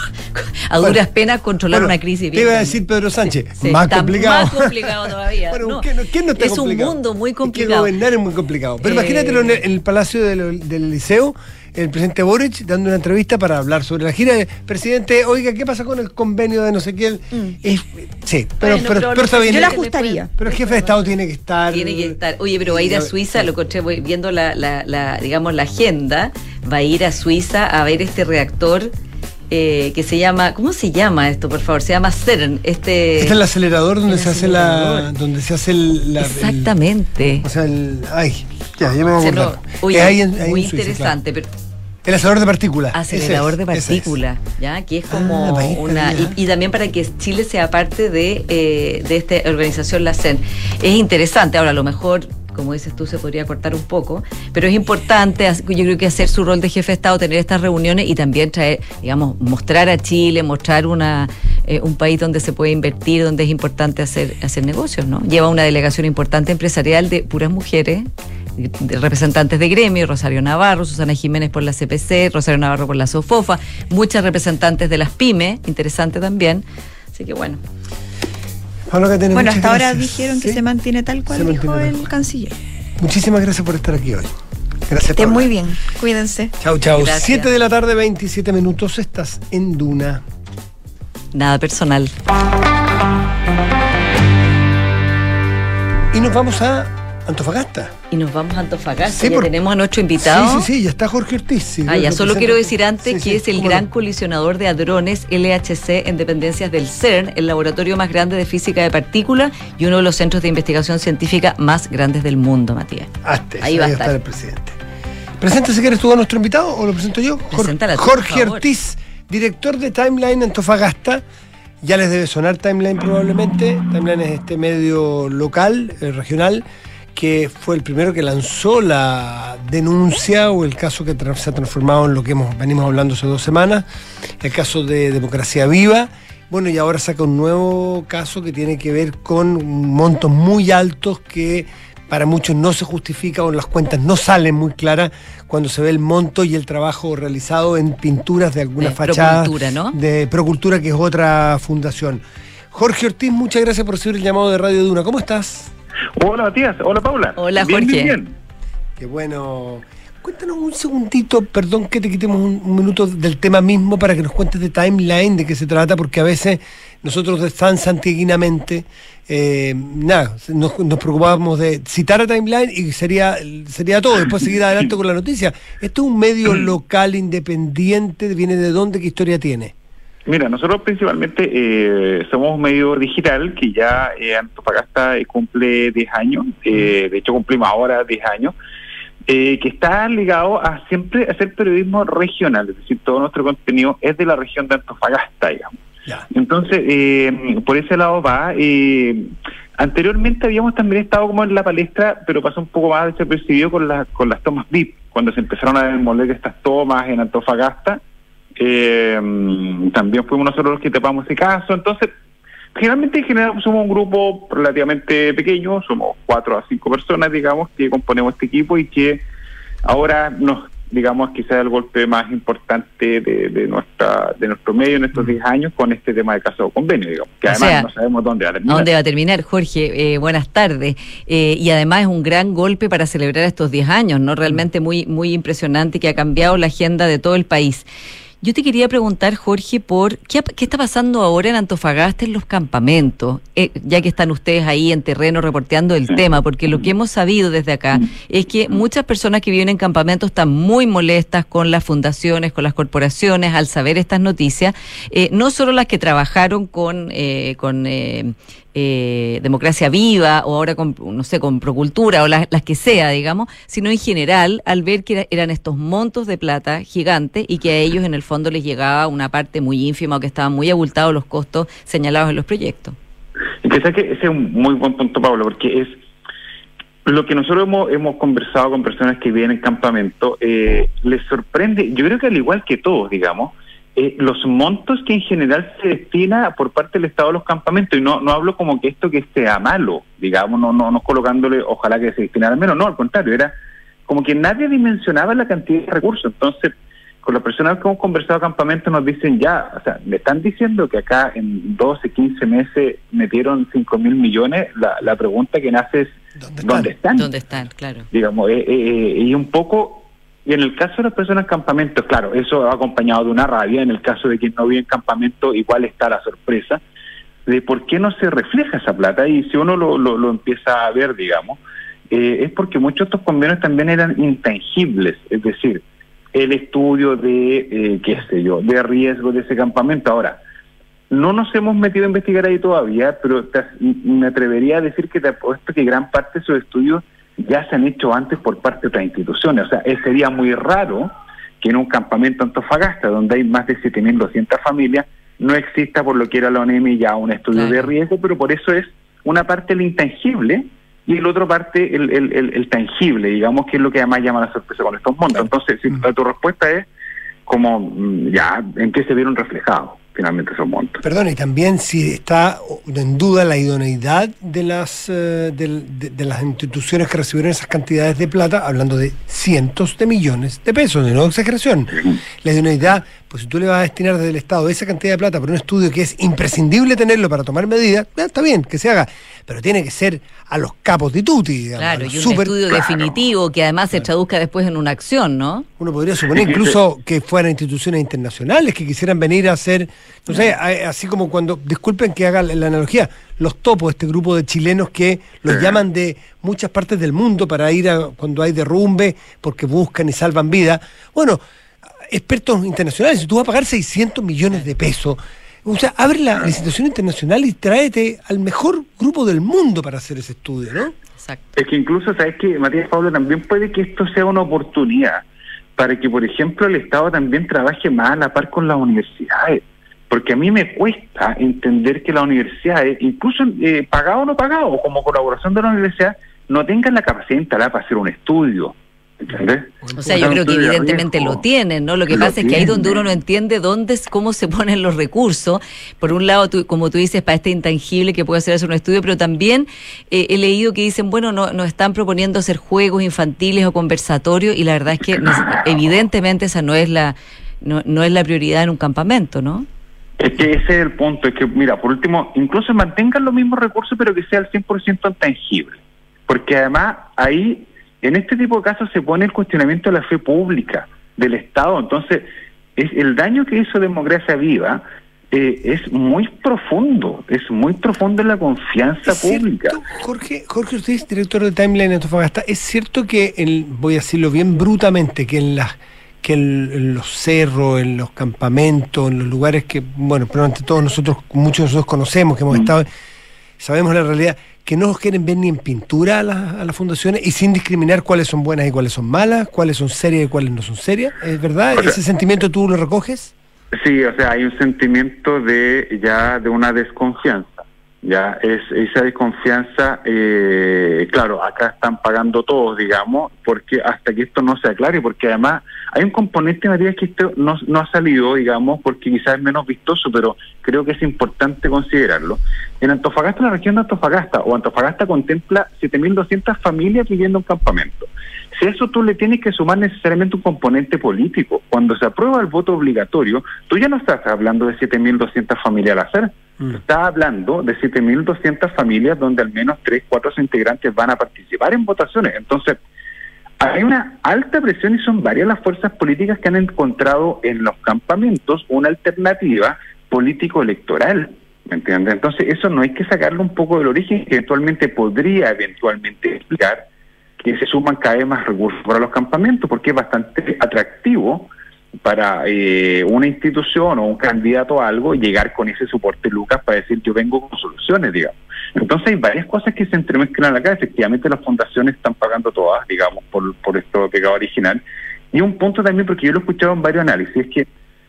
a duras bueno, penas controlar bueno, una crisis. Te iba a decir Pedro Sánchez, sí, más está complicado. Más complicado todavía. bueno, no, ¿quién, ¿quién no está es complicado? un mundo muy complicado. que gobernar es muy complicado. Pero Eh, imagínatelo en el, en el Palacio del, del Liceo, el presidente Boric dando una entrevista para hablar sobre la gira. Presidente, oiga, ¿qué pasa con el convenio de no sé quién? Mm. Es- sí, pero, Bueno, pero, pero pero está bien. Yo la que ajustaría. Pero el jefe de Estado tiene que estar. Tiene que estar. Oye, pero va a ir a Suiza, lo encontré voy viendo la, la, la, digamos, la agenda, va a ir a Suiza a ver este reactor eh, que se llama, ¿cómo se llama esto, por favor? Se llama CERN. Este, Este es el acelerador donde el se hace la. donde se hace el. la- el- Exactamente. o sea, el. Ay, ya, ya me voy O sea, a no, acordar. oye, Es ahí en- ahí en muy Suiza, interesante, pero. El acelerador de partículas. acelerador de es, es. partículas, ¿ya? Que es como Ah, ahí una. Y, y también para que Chile sea parte de, eh, de esta organización, la CEN. Es interesante, ahora a lo mejor. Como dices tú, se podría cortar un poco, pero es importante, yo creo que hacer su rol de jefe de Estado, tener estas reuniones y también traer, digamos, mostrar a Chile, mostrar una, eh, un país donde se puede invertir, donde es importante hacer, hacer negocios, ¿no? Lleva una delegación importante empresarial de puras mujeres, de representantes de gremio, Rosario Navarro, Susana Jiménez por la CPC, Rosario Navarro por la SOFOFA, muchas representantes de las pymes, interesante también. Así que bueno, Pablo Bueno, hasta ahora gracias. dijeron que Sí. se mantiene tal cual Se dijo el cual. canciller. Muchísimas gracias por estar aquí hoy. Gracias. Estén muy bien, cuídense. Chau, chau. Gracias. 7 de la tarde, 27 minutos. Estás en Duna. nada personal. Y nos vamos a Antofagasta. Y nos vamos a Antofagasta, Sí, ya por- tenemos a nuestro invitado. Sí, sí, sí, ya está Jorge Ortiz. sí, Ah, ya, solo quiero decir antes Sí, que es el gran no. colisionador de hadrones LHC en dependencias del CERN, el laboratorio más grande de física de partículas y uno de los centros de investigación científica más grandes del mundo, Matías. Hazte, Ahí va a estar. el presidente. Presenta si quieres tú a nuestro invitado o lo presento yo. Preséntala tú, Jorge favor. Ortiz, director de Timeline Antofagasta. Ya les debe sonar Timeline probablemente. Timeline es este medio local, eh, regional, que fue el primero que lanzó la denuncia o el caso que se ha transformado en lo que hemos, venimos hablando hace dos semanas, el caso de Democracia Viva. Bueno, y ahora saca un nuevo caso que tiene que ver con montos muy altos que para muchos no se justifica o las cuentas no salen muy claras cuando se ve el monto y el trabajo realizado en pinturas de alguna De fachada Procultura, ¿no? de Procultura, que es otra fundación. Jorge Ortiz, muchas gracias por recibir el llamado de Radio Duna. ¿Cómo estás? Hola Matías, hola Paula. Hola, Bien, Jorge. bien, bien. Qué bueno. Cuéntanos un segundito, perdón que te quitemos un, un minuto del tema mismo para que nos cuentes de timeline, de qué se trata, porque a veces nosotros de tan santiguinamente, eh, nada, nos, nos preocupábamos de citar a timeline y sería, sería todo, después seguir adelante con la noticia. Esto es un medio local, independiente, viene de dónde, qué historia tiene. Mira, nosotros principalmente eh, somos un medio digital que ya eh, Antofagasta eh, cumple 10 años, eh, de hecho cumplimos ahora 10 años, eh, que está ligado a siempre hacer periodismo regional, es decir, todo nuestro contenido es de la región de Antofagasta, digamos. Ya. Entonces, eh, por ese lado va. Eh, anteriormente habíamos también estado como en la palestra, pero pasó un poco más desapercibido con, las con las tomas VIP, cuando se empezaron a demoler estas tomas en Antofagasta. Eh, también fuimos nosotros los que tapamos ese caso. Entonces, generalmente en general somos un grupo relativamente pequeño, somos cuatro a cinco personas, digamos, que componemos este equipo y que ahora nos digamos, quizás el golpe más importante de, de nuestra de nuestro medio en estos 10 años con este tema de caso convenio, digamos, que además no sabemos dónde va a terminar. ¿Dónde va a terminar, Jorge? Eh, buenas tardes. Eh, y además es un gran golpe para celebrar estos 10 años, ¿no? Realmente muy, muy impresionante que ha cambiado la agenda de todo el país. Yo te quería preguntar, Jorge, por qué, está pasando ahora en Antofagasta en los campamentos, eh, ya que están ustedes ahí en terreno reporteando el tema, porque lo que hemos sabido desde acá es que muchas personas que viven en campamentos están muy molestas con las fundaciones, con las corporaciones, al saber estas noticias, eh, no solo las que trabajaron con, eh, con eh, Democracia Viva o ahora con, no sé, con Procultura o las, que sea, digamos, sino en general al ver que eran estos montos de plata gigantes y que a ellos en el fondo les llegaba una parte muy ínfima o que estaban muy abultados los costos señalados en los proyectos. Y que ese es un muy buen punto, Pablo, porque es lo que nosotros hemos, hemos conversado con personas que viven en campamento, eh, les sorprende, yo creo que al igual que todos, digamos, eh, los montos que en general se destina por parte del Estado a los campamentos, y no, no hablo como que esto que sea malo, digamos, no, no, no colocándole, ojalá que se destinara menos, no, al contrario, era como que nadie dimensionaba la cantidad de recursos. Entonces, con las personas que hemos conversado a campamentos nos dicen ya, o sea, me están diciendo que acá en 12, 15 meses metieron 5 mil millones, la, la pregunta que nace es, ¿dónde están? ¿Dónde están? Claro. Digamos, eh, eh, y un poco y en el caso de las personas en campamento, claro, eso va acompañado de una rabia. En el caso de quien no vive en campamento, igual está la sorpresa de por qué no se refleja esa plata. Y si uno lo, lo, empieza a ver, digamos, eh, es porque muchos de estos convenios también eran intangibles. Es decir, el estudio de, eh, qué sé yo, de riesgo de ese campamento. Ahora, no nos hemos metido a investigar ahí todavía, pero me atrevería a decir que te apuesto que gran parte de esos estudios ya se han hecho antes por parte de otras instituciones. O sea, sería muy raro que en un campamento Antofagasta, donde hay más de 7.200 familias, no exista por lo que era la ONEMI ya un estudio de riesgo, pero por eso es una parte el intangible y el otro parte el, el, tangible, digamos, que es lo que además llama la sorpresa con estos montos. Entonces, si, tu respuesta es como, mm, ya, ¿en qué se vieron reflejados? Finalmente montos. Perdón, y también si está en duda la idoneidad de las, eh, de, las instituciones que recibieron esas cantidades de plata, hablando de cientos de millones de pesos, de no exageración. La idoneidad, pues si tú le vas a destinar desde el Estado esa cantidad de plata por un estudio que es imprescindible tenerlo para tomar medidas, está bien, que se haga, pero tiene que ser a los capos de tutti. claro, y un estudio definitivo que además se traduzca después en una acción, ¿no? Uno podría suponer incluso que fueran instituciones internacionales que quisieran venir a hacer, no sé, así como cuando, disculpen que haga la analogía, los topos, este grupo de chilenos que los llaman de muchas partes del mundo para ir a cuando hay derrumbe, porque buscan y salvan vida. Bueno, expertos internacionales, si tú vas a pagar 600 millones de pesos, o sea, abre la licitación internacional y tráete al mejor grupo del mundo para hacer ese estudio, ¿no? Exacto. Es que incluso, ¿sabes que Matías Pablo, también puede que esto sea una oportunidad para que, por ejemplo, el Estado también trabaje más a la par con las universidades. Porque a mí me cuesta entender que las universidades, incluso eh, pagado o no pagado, como colaboración de la universidad, no tengan la capacidad instalada para hacer un estudio o sea, yo creo que evidentemente lo tienen, ¿no? Lo que pasa es que ahí donde uno no entiende dónde es, cómo se ponen los recursos. Por un lado, como tú dices, para este intangible que puede hacer hacer un estudio, pero también eh, he leído que dicen, bueno, no, nos están proponiendo hacer juegos infantiles o conversatorios y la verdad es que evidentemente esa no es la no, no es la prioridad en un campamento, ¿no? Es que ese es el punto, es que, mira, por último, incluso mantengan los mismos recursos, pero que sea al 100% tangible. Porque además ahí en este tipo de casos se pone el cuestionamiento de la fe pública del Estado. Entonces, es el daño que hizo Democracia Viva eh, es muy profundo, es muy profundo en la confianza pública. Jorge, Jorge, usted es director de Timeline Antofagasta. Es cierto que, voy a decirlo bien brutamente, que en las que en, los cerros, en los campamentos, en los lugares que, bueno, probablemente todos nosotros, muchos de nosotros conocemos, que hemos estado, sabemos la realidad, que no quieren ver ni en pintura a, las fundaciones y sin discriminar cuáles son buenas y cuáles son malas, cuáles son serias y cuáles no son serias. ¿Es verdad? ¿Ese sentimiento tú lo recoges? Sí, o sea, hay un sentimiento de ya de una desconfianza. Ya es esa desconfianza eh, claro acá están pagando todos digamos porque hasta que esto no se aclare porque además hay un componente María que esto no, ha salido digamos porque quizás es menos vistoso pero creo que es importante considerarlo. En Antofagasta la región de Antofagasta o Antofagasta contempla 7.200 familias viviendo en campamento. Si a eso tú le tienes que sumar necesariamente un componente político cuando se aprueba el voto obligatorio tú ya no estás hablando de 7.200 familias al hacer Está hablando de 7.200 familias donde al menos 3, 4 integrantes van a participar en votaciones. Entonces, hay una alta presión y son varias las fuerzas políticas que han encontrado en los campamentos una alternativa político-electoral. ¿Me entiendes? Entonces, eso no hay que sacarlo un poco del origen, que eventualmente podría eventualmente explicar que se suman cada vez más recursos para los campamentos, porque es bastante atractivo para eh, una institución o un candidato a algo llegar con ese soporte Lucas para decir yo vengo con soluciones, digamos. Entonces hay varias cosas que se entremezclan acá. Efectivamente las fundaciones están pagando todas, digamos, por, por esto pegado original. Y un punto también, porque yo lo he escuchado en varios análisis, es que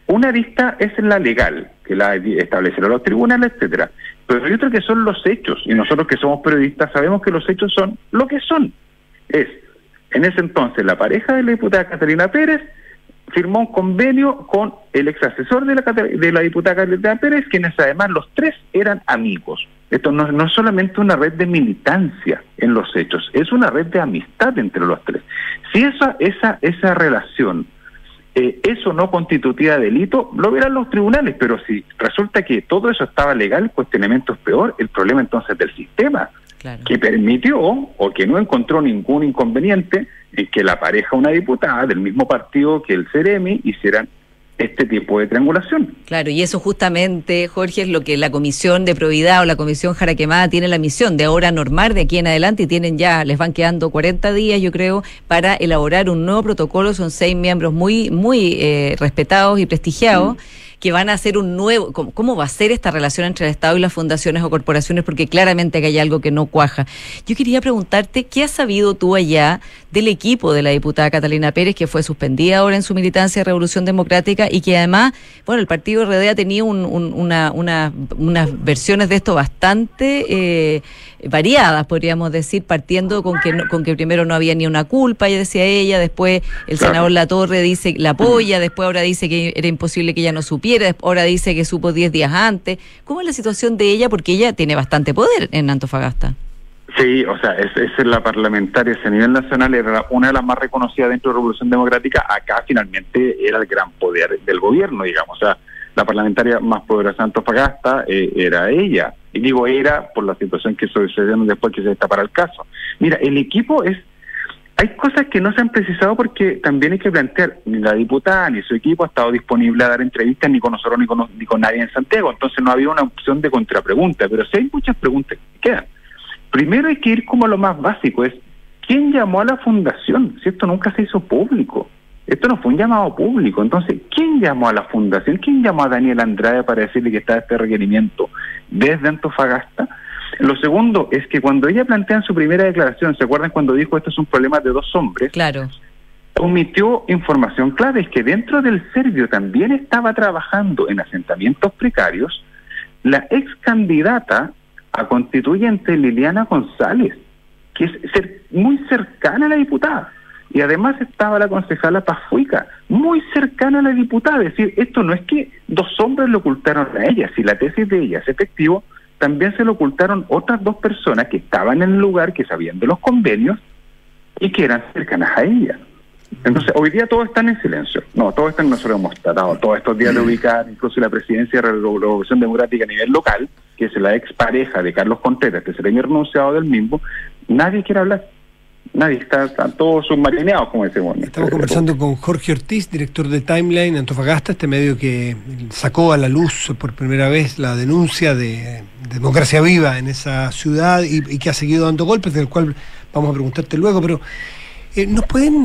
una vista es la legal, que la establecieron los tribunales, etcétera. Pero hay otra que son los hechos, y nosotros que somos periodistas sabemos que los hechos son lo que son. Es, en ese entonces, la pareja de la diputada Catalina Pérez firmó un convenio con el ex asesor de la, de la diputada Carlita Pérez, quienes además los tres eran amigos. Esto no, no, es solamente una red de militancia en los hechos, es una red de amistad entre los tres. Si esa, esa, esa relación, eh, eso no constituía delito, lo verán los tribunales, pero si resulta que todo eso estaba legal, el cuestionamiento es peor, el problema entonces del sistema, que permitió o que no encontró ningún inconveniente en que la pareja, una diputada del mismo partido que el CEREMI, hicieran este tipo de triangulación. Claro, y eso justamente, Jorge, es lo que la Comisión de Probidad o la Comisión Jaraquemada tiene la misión de ahora normar de aquí en adelante y tienen ya, les van quedando 40 días, yo creo, para elaborar un nuevo protocolo. Son seis miembros muy, muy eh, respetados y prestigiados. Mm que van a hacer un nuevo, cómo, va a ser esta relación entre el Estado y las fundaciones o corporaciones, porque claramente que hay algo que no cuaja. Yo quería preguntarte, ¿qué has sabido tú allá del equipo de la diputada Catalina Pérez, que fue suspendida ahora en su militancia de Revolución Democrática y que además, bueno, el partido RD ha tenido una, unas versiones de esto bastante eh, variadas, podríamos decir, partiendo con que, con que primero no había ni una culpa, ya decía ella, después el senador La Torre dice la apoya, después ahora dice que era imposible que ella no supiera, ahora dice que supo 10 días antes. ¿Cómo es la situación de ella? Porque ella tiene bastante poder en Antofagasta. Sí, o sea, es, es la parlamentaria a nivel nacional, era una de las más reconocidas dentro de la Revolución Democrática, acá finalmente era el gran poder del gobierno, digamos, o sea, la parlamentaria más poderosa de Antofagasta eh, era ella. Y digo era por la situación que sucedió después que se destapara el caso. Mira, el equipo es... Hay cosas que no se han precisado porque también hay que plantear, ni la diputada ni su equipo ha estado disponible a dar entrevistas ni con nosotros ni con, ni con nadie en Santiago, entonces no había una opción de contrapregunta, pero sí hay muchas preguntas que quedan. Primero hay que ir como a lo más básico, es ¿quién llamó a la fundación? Si esto nunca se hizo público. Esto no fue un llamado público. Entonces, ¿quién llamó a la fundación? ¿Quién llamó a Daniel Andrade para decirle que está este requerimiento desde Antofagasta? Lo segundo es que cuando ella plantea en su primera declaración, ¿se acuerdan cuando dijo esto es un problema de dos hombres? Claro. Omitió información clave, es que dentro del Servio también estaba trabajando en asentamientos precarios la ex candidata a constituyente Liliana González, que es muy cercana a la diputada. Y además estaba la concejala Pafuica, muy cercana a la diputada. Es decir, esto no es que dos hombres lo ocultaron a ella, si la tesis de ella es efectivo, también se lo ocultaron otras dos personas que estaban en el lugar, que sabían de los convenios y que eran cercanas a ella. Entonces, hoy día todos están en silencio. No, todos están, nosotros hemos tratado todos estos días de ubicar incluso la presidencia de la Revolución Democrática a nivel local, que es la expareja de Carlos Contreras, que es el año renunciado del mismo. Nadie quiere hablar nadie está, está todo submarineado, como decimos. Estamos conversando con Jorge Ortiz, director de Timeline Antofagasta, este medio que sacó a la luz por primera vez la denuncia de, democracia viva en esa ciudad y, que ha seguido dando golpes, del cual vamos a preguntarte luego, pero eh, ¿nos, pueden,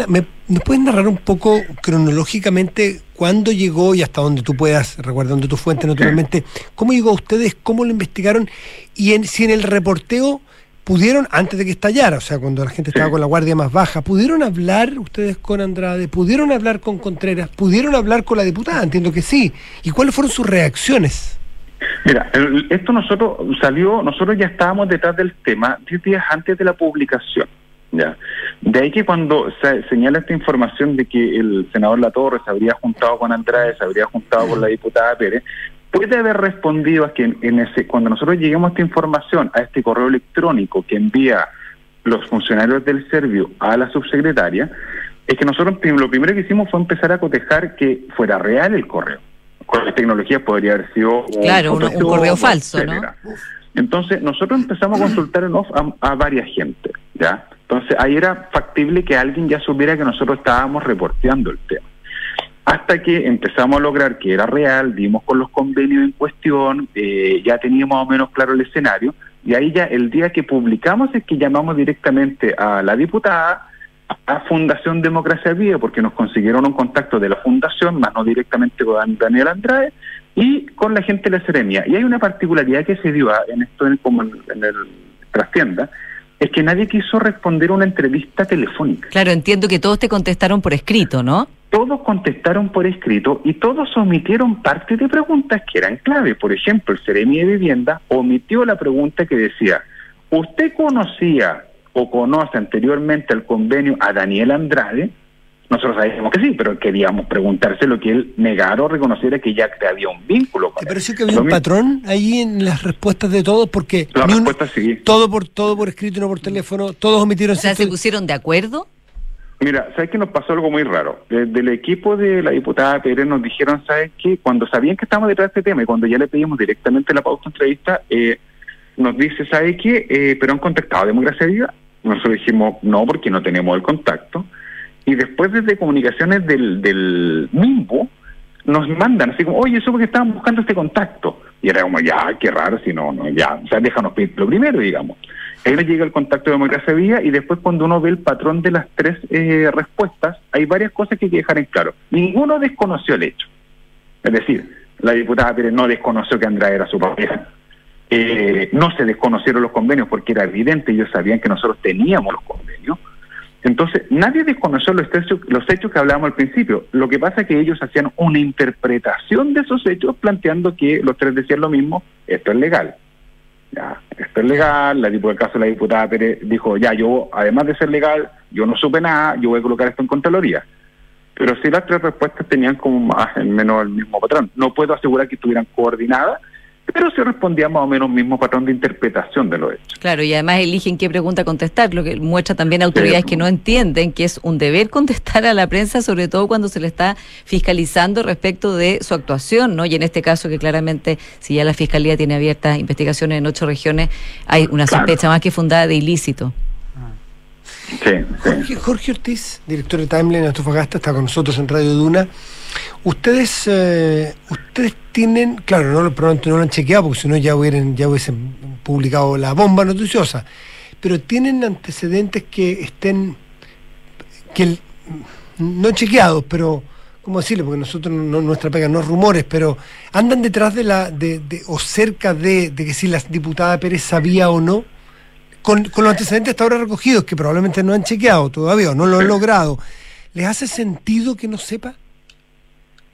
¿nos pueden narrar un poco cronológicamente cuándo llegó y hasta donde tú puedas, recordando tu fuente naturalmente, cómo llegó a ustedes, cómo lo investigaron y en, si en el reporteo pudieron, antes de que estallara, o sea, cuando la gente estaba con la guardia más baja, ¿pudieron hablar ustedes con Andrade? ¿Pudieron hablar con Contreras? ¿Pudieron hablar con la diputada? Entiendo que sí. ¿Y cuáles fueron sus reacciones? Mira, el- esto nosotros salió, nosotros ya estábamos detrás del tema 10 días antes de la publicación. Ya. De ahí que cuando se señala esta información de que el senador Latorre se habría juntado con Andrade, se habría juntado con la diputada Pérez, puede haber respondido a que en, en ese, cuando nosotros lleguemos a esta información, a este correo electrónico que envía los funcionarios del Servio a la subsecretaria, es que nosotros lo primero que hicimos fue empezar a cotejar que fuera real el correo. Con las tecnologías podría haber sido un, Claro, un- un Photoshop, correo falso, ¿no? Entonces, nosotros empezamos a consultar en off a, a varias gente, ¿ya? Entonces, ahí era factible que alguien ya supiera que nosotros estábamos reporteando el tema. Hasta que empezamos a lograr que era real, dimos con los convenios en cuestión, eh, ya teníamos más o menos claro el escenario, y ahí ya el día que publicamos es que llamamos directamente a la diputada, a Fundación Democracia Viva, porque nos consiguieron un contacto de la Fundación, más no directamente con Daniel Andrade, y con la gente de la Seremia. Y hay una particularidad que se dio ah, en esto, en, como en, en el trastienda, es que nadie quiso responder una entrevista telefónica. Claro, entiendo que todos te contestaron por escrito, ¿no? Todos contestaron por escrito y todos omitieron parte de preguntas que eran clave. Por ejemplo, el Seremi de Vivienda omitió la pregunta que decía, ¿usted conocía o conoce anteriormente al convenio a Daniel Andrade? Nosotros sabíamos que sí, pero queríamos preguntarse lo que él negara o reconociera que ya había un vínculo con ¿Te él. pareció que había un patrón ahí en las respuestas de todos? Porque La sí. todo por todo por escrito y no por teléfono, todos omitieron O sea, se pusieron de acuerdo. Mira, ¿sabes que nos pasó algo muy raro? Desde el equipo de la diputada Pérez nos dijeron, ¿sabes qué? Cuando sabían que estábamos detrás de este tema y cuando ya le pedimos directamente la pauta entrevista, eh, nos dice, ¿sabes qué? Eh, ¿Pero han contactado a Democracia Viva? Nosotros dijimos, no, porque no tenemos el contacto. Y después desde comunicaciones del, del MIMBO nos mandan así como, oye, eso porque estaban buscando este contacto. Y era como, ya, qué raro, si no, no, ya, o sea, déjanos pedir lo primero, digamos. Ahí nos llega el contacto de Democracia Viva y después cuando uno ve el patrón de las tres eh, respuestas, hay varias cosas que hay que dejar en claro. Ninguno desconoció el hecho. Es decir, la diputada Pérez no desconoció que Andrade era su pareja. Eh, no se desconocieron los convenios porque era evidente, ellos sabían que nosotros teníamos los convenios. Entonces, nadie desconoció los hechos, los hechos que hablábamos al principio. Lo que pasa es que ellos hacían una interpretación de esos hechos planteando que los tres decían lo mismo, esto es legal. Ya, esto es legal, la caso de la diputada Pérez dijo, ya, yo, además de ser legal, yo no supe nada, yo voy a colocar esto en Contraloría. Pero sí las tres respuestas tenían como más o menos el mismo patrón. No puedo asegurar que estuvieran coordinadas, pero sí respondían más o menos mismo patrón de interpretación de los hechos. Claro, y además eligen qué pregunta contestar, lo que muestra también autoridades Sí. que no entienden que es un deber contestar a la prensa, sobre todo cuando se le está fiscalizando respecto de su actuación, ¿no? Y en este caso que claramente, si ya la Fiscalía tiene abiertas investigaciones en ocho regiones, hay una Claro. sospecha más que fundada de ilícito. Jorge, Ortiz, director de Timeline Antofagasta, está con nosotros en Radio Duna. Ustedes, eh, ustedes tienen, claro, no, probablemente no lo han chequeado porque si no ya hubieran, ya hubiesen publicado la bomba noticiosa, pero tienen antecedentes que estén, que no chequeados, pero ¿cómo decirlo? Porque nosotros no, nuestra pega no es rumores, pero andan detrás de la, de, de- o cerca de que si la diputada Pérez sabía o no con, con los antecedentes hasta ahora recogidos, que probablemente no han chequeado todavía o no lo han logrado, ¿les hace sentido que no sepa?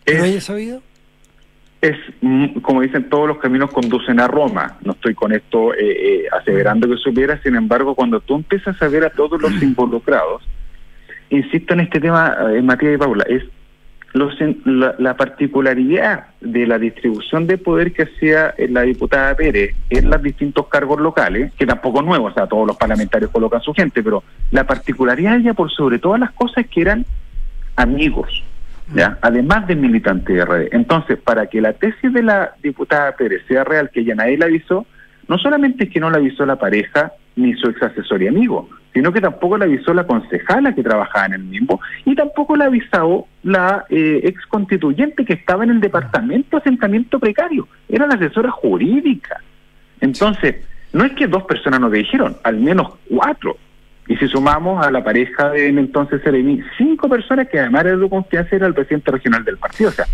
¿Que no haya sabido? es, mm, como dicen, todos los caminos conducen a Roma. No estoy con esto eh, eh, aseverando que supiera, sin embargo, cuando tú empiezas a ver a todos los involucrados, insisto en este tema, eh, Matías y Paula, es los, la, la particularidad de la distribución de poder que hacía eh, la diputada Pérez en los distintos cargos locales, que tampoco es nuevo, o sea, todos los parlamentarios colocan su gente, pero la particularidad de ella por sobre todas las cosas que eran amigos, ¿ya? además de militantes de RD. Entonces, para que la tesis de la diputada Pérez sea real, que ella nadie la avisó, no solamente es que no la avisó la pareja ni su ex asesor y amigo, sino que tampoco la avisó la concejala que trabajaba en el mismo y tampoco la avisó la eh, ex constituyente que estaba en el departamento de asentamiento precario, era la asesora jurídica. Entonces, no es que dos personas nos dijeron, al menos cuatro. Y si sumamos a la pareja de entonces Seremi, cinco personas que además era de confianza era el presidente regional del partido. O sea,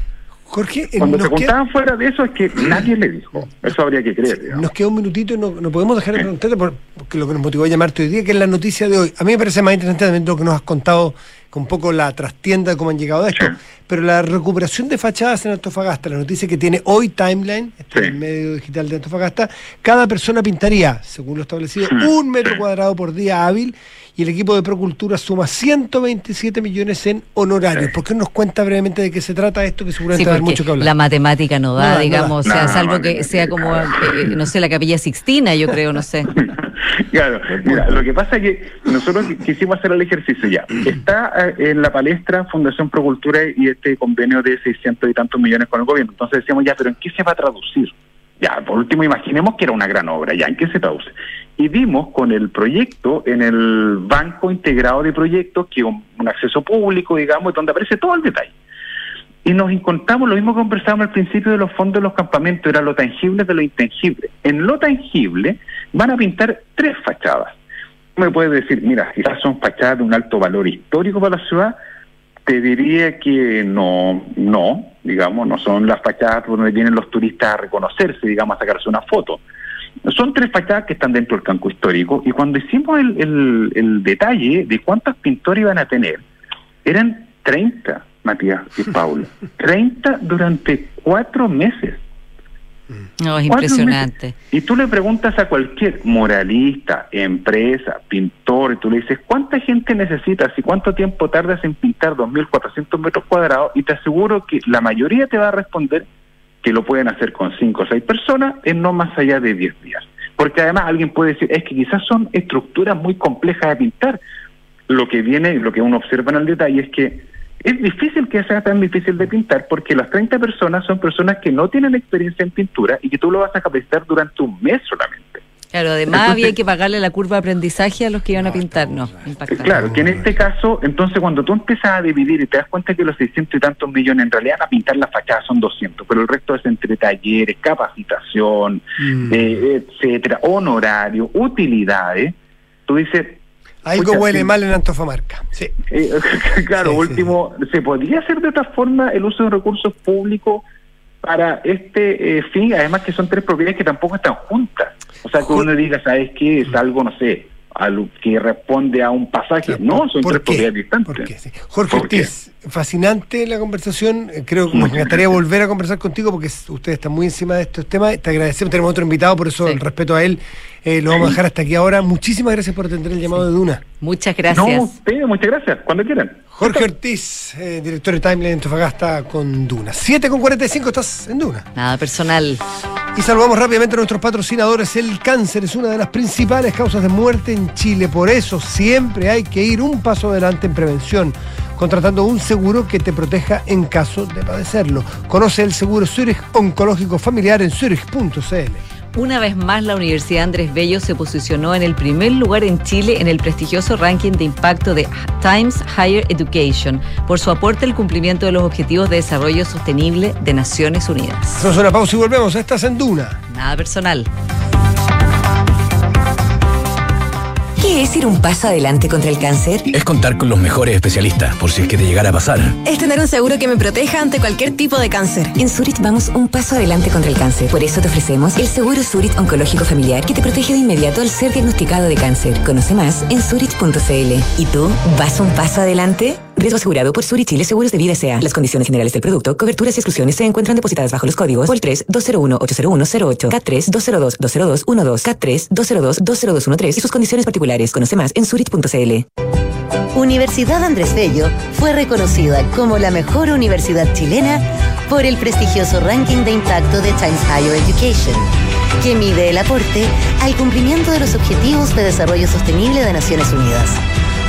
Jorge, eh, cuando se queda, juntaban fuera de eso es que nadie le dijo. Eso habría que creer. digamos. nos queda un minutito y no, no podemos dejar de preguntarte por, porque lo que nos motivó a llamarte hoy día, que es la noticia de hoy. A mí me parece más interesante también lo que nos has contado con un poco la trastienda de cómo han llegado a esto. Sí. Pero la recuperación de fachadas en Antofagasta, la noticia que tiene hoy Timeline, este es Sí. el medio digital de Antofagasta, cada persona pintaría, según lo establecido, un metro cuadrado por día hábil y el equipo de Procultura suma 127 millones en honorarios. ¿Por qué no nos cuenta brevemente de qué se trata esto? Que seguramente Sí, va a haber porque mucho que hablar. la matemática no da, No da, no digamos, o sea, No, salvo que sea como, no. eh, no sé, la capilla Sixtina, yo creo, no sé. Claro, mira, lo que pasa es que nosotros qui- quisimos hacer el ejercicio ya. Está eh, en la palestra Fundación Procultura y este convenio de 600 y tantos millones con el gobierno. Entonces decíamos ya, pero ¿en qué se va a traducir? Ya, por último, imaginemos que era una gran obra, ya, ¿en qué se traduce? Y dimos con el proyecto en el Banco Integrado de Proyectos, que un, un acceso público, digamos, donde aparece todo el detalle. Y nos encontramos lo mismo que conversábamos al principio de los fondos de los campamentos, era lo tangible de lo intangible. En lo tangible van a pintar tres fachadas. Me puedes decir, mira, quizás son fachadas de un alto valor histórico para la ciudad. Te diría que no, no, digamos, no son las fachadas donde vienen los turistas a reconocerse, digamos, a sacarse una foto. Son tres fachadas que están dentro del campo histórico y cuando hicimos el, el, el detalle de cuántos pintores iban a tener, eran 30, Matías y Paulo. 30 durante cuatro meses. No, es impresionante. Y tú le preguntas a cualquier moralista, empresa, pintor, y tú le dices, ¿cuánta gente necesitas y cuánto tiempo tardas en pintar 2.400 metros cuadrados? Y te aseguro que la mayoría te va a responder que lo pueden hacer con 5 o 6 personas en no más allá de 10 días. Porque además alguien puede decir, es que quizás son estructuras muy complejas de pintar. Lo que viene, lo que uno observa en el detalle es que es difícil que sea tan difícil de pintar porque las 30 personas son personas que no tienen experiencia en pintura y que tú lo vas a capacitar durante un mes solamente. Claro, además Entonces- había que pagarle la curva de aprendizaje a los que iban a pintar, no, impactante. Claro, que en este caso, entonces cuando tú empiezas a dividir y te das cuenta que los 600 y tantos millones en realidad a pintar la fachada son 200, pero el resto es entre talleres, capacitación, Mm. eh, etcétera, honorario, utilidades, tú dices, Algo huele sí. mal en Antofagasta. Sí. Eh, claro, Sí, sí, último, ¿se podría hacer de otra forma el uso de recursos públicos para este eh, fin? Además que son tres propiedades que tampoco están juntas. O sea, que uno diga, ¿sabes qué? Es algo, no sé, algo que responde a un pasaje. Claro, no, son ¿por tres qué? propiedades distantes. ¿Por qué? Sí. Jorge ¿Por qué? Ortiz, fascinante la conversación. Eh, Creo que Muchas encantaría volver a conversar contigo porque usted está muy encima de estos temas. Te agradecemos, tenemos otro invitado, por eso Sí. el respeto a él eh, lo vamos a dejar hasta aquí ahora. Muchísimas gracias por atender el llamado de Duna. Muchas No, gracias. usted, muchas gracias. Cuando quieran. Jorge Ortiz, eh, director de Timeline en Antofagasta con Duna. 7 con 45, estás en Duna. Nada personal. Y saludamos rápidamente a nuestros patrocinadores. El cáncer es una de las principales causas de muerte en Chile. Por eso siempre hay que ir un paso adelante en prevención, contratando un seguro que te proteja en caso de padecerlo. Conoce el seguro Zurich Oncológico Familiar en zurich.cl. Una vez más, la Universidad Andrés Bello se posicionó en el primer lugar en Chile en el prestigioso ranking de impacto de Times Higher Education por su aporte al cumplimiento de los Objetivos de Desarrollo Sostenible de Naciones Unidas. Hacemos una pausa y volvemos. Estás en Duna. Nada personal. ¿Qué es ir un paso adelante contra el cáncer? Es contar con los mejores especialistas, por si es que te llegara a pasar. Es tener un seguro que me proteja ante cualquier tipo de cáncer. En Zurich vamos un paso adelante contra el cáncer. Por eso te ofrecemos el seguro Zurich Oncológico Familiar que te protege de inmediato al ser diagnosticado de cáncer. Conoce más en zurich.cl. ¿Y tú vas un paso adelante? Riesgo asegurado por Zurich Chile Seguros de Vida S.A. Las condiciones generales del producto, coberturas y exclusiones se encuentran depositadas bajo los códigos POL 3 201 801 08 K3 202 202 12 K3 202 20213 y sus condiciones particulares. Conoce más en zurich.cl. Universidad Andrés Bello fue reconocida como la mejor universidad chilena por el prestigioso ranking de impacto de Times Higher Education, que mide el aporte al cumplimiento de los Objetivos de Desarrollo Sostenible de Naciones Unidas.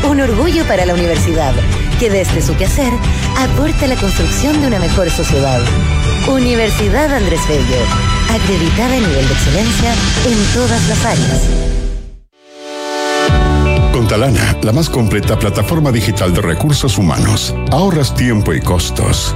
Un orgullo para la universidad, que desde su quehacer aporta a la construcción de una mejor sociedad. Universidad Andrés Bello, acreditada en nivel de excelencia en todas las áreas. Con Talana, la más completa plataforma digital de recursos humanos, ahorras tiempo y costos.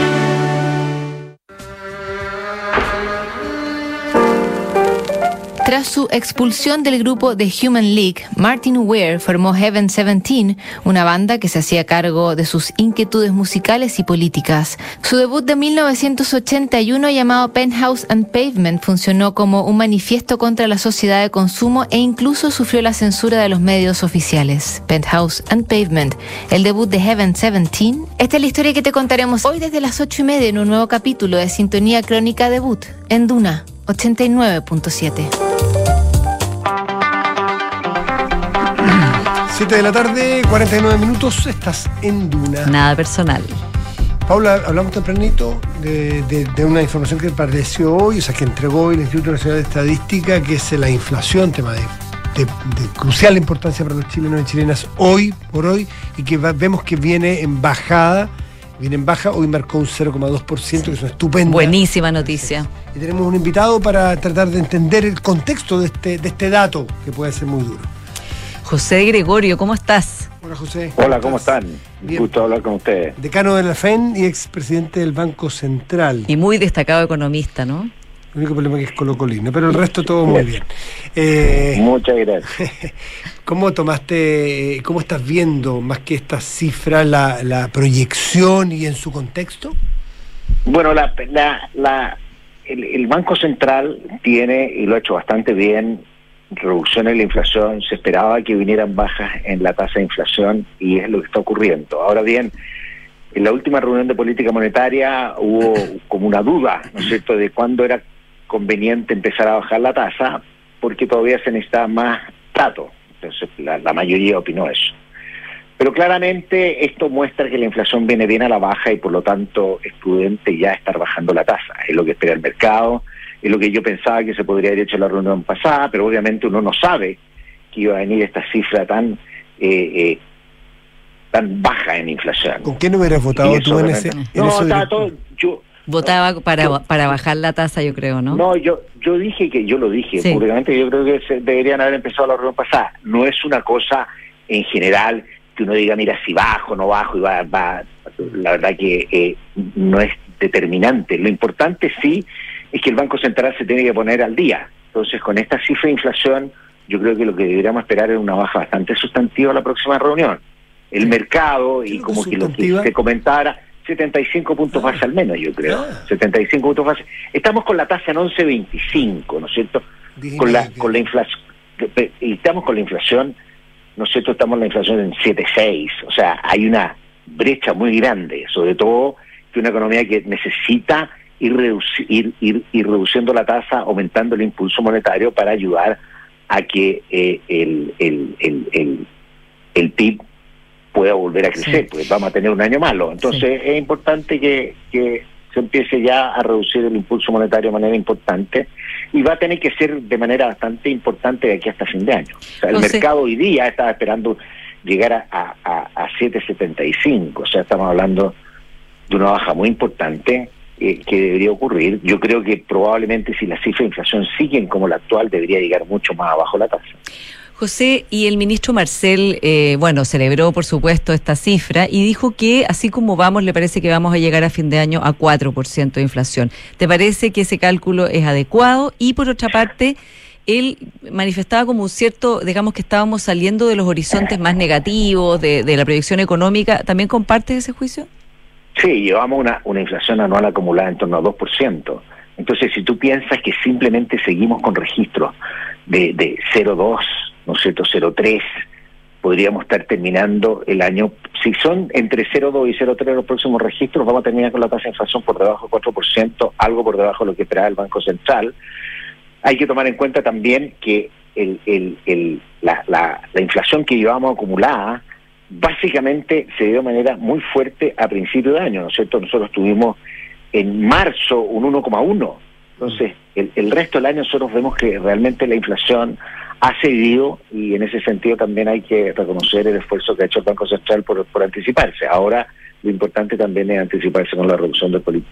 Tras su expulsión del grupo The Human League, Martin Ware formó Heaven 17, una banda que se hacía cargo de sus inquietudes musicales y políticas. Su debut de 1981 llamado Penthouse and Pavement funcionó como un manifiesto contra la sociedad de consumo e incluso sufrió la censura de los medios oficiales. Penthouse and Pavement, el debut de Heaven 17. Esta es la historia que te contaremos hoy desde las 8 y media en un nuevo capítulo de Sintonía Crónica Debut en Duna 89.7. 7 de la tarde, 49 minutos, estás en Duna. Nada personal. Paula, hablamos tempranito de, de, una información que apareció hoy, o sea, que entregó hoy el Instituto Nacional de Estadística, que es la inflación, tema de, crucial importancia para los chilenos y chilenas hoy por hoy, y que vemos que viene en bajada viene en baja, hoy marcó un 0,2%, que es una estupenda. Buenísima noticia. Y tenemos un invitado para tratar de entender el contexto de este, de este dato, que puede ser muy duro. José Gregorio, ¿cómo estás? Hola José. Hola, ¿cómo están? Un gusto hablar con ustedes. Decano de la FEN y expresidente del Banco Central. Y muy destacado economista, ¿no? El único problema es que es colocolino, pero el resto todo muy bien. Eh, Muchas gracias. ¿Cómo tomaste, cómo estás viendo más que esta cifra, la, la proyección y en su contexto? Bueno, la, la, el Banco Central tiene, y lo ha hecho bastante bien, reducción en la inflación, se esperaba que vinieran bajas en la tasa de inflación y es lo que está ocurriendo. Ahora bien, en la última reunión de política monetaria hubo como una duda, ¿no es cierto?, de cuándo era conveniente empezar a bajar la tasa, porque todavía se necesita más datos. Entonces, la mayoría opinó eso. Pero claramente esto muestra que la inflación viene bien a la baja y por lo tanto es prudente ya estar bajando la tasa. Es lo que espera el mercado es lo que yo pensaba que se podría haber hecho en la reunión pasada, pero obviamente uno no sabe que iba a venir esta cifra tan eh, eh, tan baja en inflación. ¿Con qué no hubieras votado tú en ese? no, estaba todo, yo Votaba para, para bajar la tasa, yo creo, ¿no? No, yo yo dije que yo lo dije públicamente, yo creo que deberían haber empezado la reunión pasada. No es una cosa en general que uno diga, mira, si bajo, no bajo, y va, va la verdad que eh, no es determinante. Lo importante sí es que el Banco Central se tiene que poner al día. Entonces, con esta cifra de inflación, yo creo que lo que deberíamos esperar es una baja bastante sustantiva a la próxima reunión. El mercado, y como que lo que se comentara, 75 puntos base al menos, yo creo. 75 puntos base. Estamos con la tasa en 11.25, ¿no es cierto? con la, con la inflación. Y estamos con la inflación, ¿no es cierto? Estamos en la inflación en 7.6. O sea, hay una brecha muy grande, sobre todo que una economía que necesita ir, ir, reduciendo la tasa, aumentando el impulso monetario para ayudar a que eh, el, el, el, el, PIB pueda volver a crecer, porque vamos a tener un año malo. Entonces es importante que, que se empiece ya a reducir el impulso monetario de manera importante y va a tener que ser de manera bastante importante de aquí hasta fin de año. O sea, el mercado hoy día estaba esperando llegar a, a, a 7,75, o sea, estamos hablando de una baja muy importante eh, que debería ocurrir. Yo creo que probablemente si las cifras de inflación siguen como la actual, debería llegar mucho más abajo la tasa. José, y el ministro Marcel, eh, bueno, celebró por supuesto esta cifra y dijo que así como vamos, le parece que vamos a llegar a fin de año a 4% de inflación. ¿Te parece que ese cálculo es adecuado? Y por otra parte, él manifestaba como un cierto, digamos que estábamos saliendo de los horizontes más negativos, de, de la proyección económica. ¿También comparte ese juicio? Sí, llevamos una, una inflación anual acumulada en torno a 2%. Entonces, si tú piensas que simplemente seguimos con registros de, de 0,2, ¿no es cierto?, 0,3, podríamos estar terminando el año, si son entre 0,2 y 0,3 los próximos registros, vamos a terminar con la tasa de inflación por debajo del 4%, algo por debajo de lo que esperaba el Banco Central. Hay que tomar en cuenta también que el, el, el, la, la, la inflación que llevamos acumulada básicamente se dio de manera muy fuerte a principio de año, ¿no es cierto? Nosotros tuvimos en marzo un 1,1. Entonces, el, el, resto del año nosotros vemos que realmente la inflación ha cedido y en ese sentido también hay que reconocer el esfuerzo que ha hecho el Banco Central por, por anticiparse. Ahora lo importante también es anticiparse con la reducción del,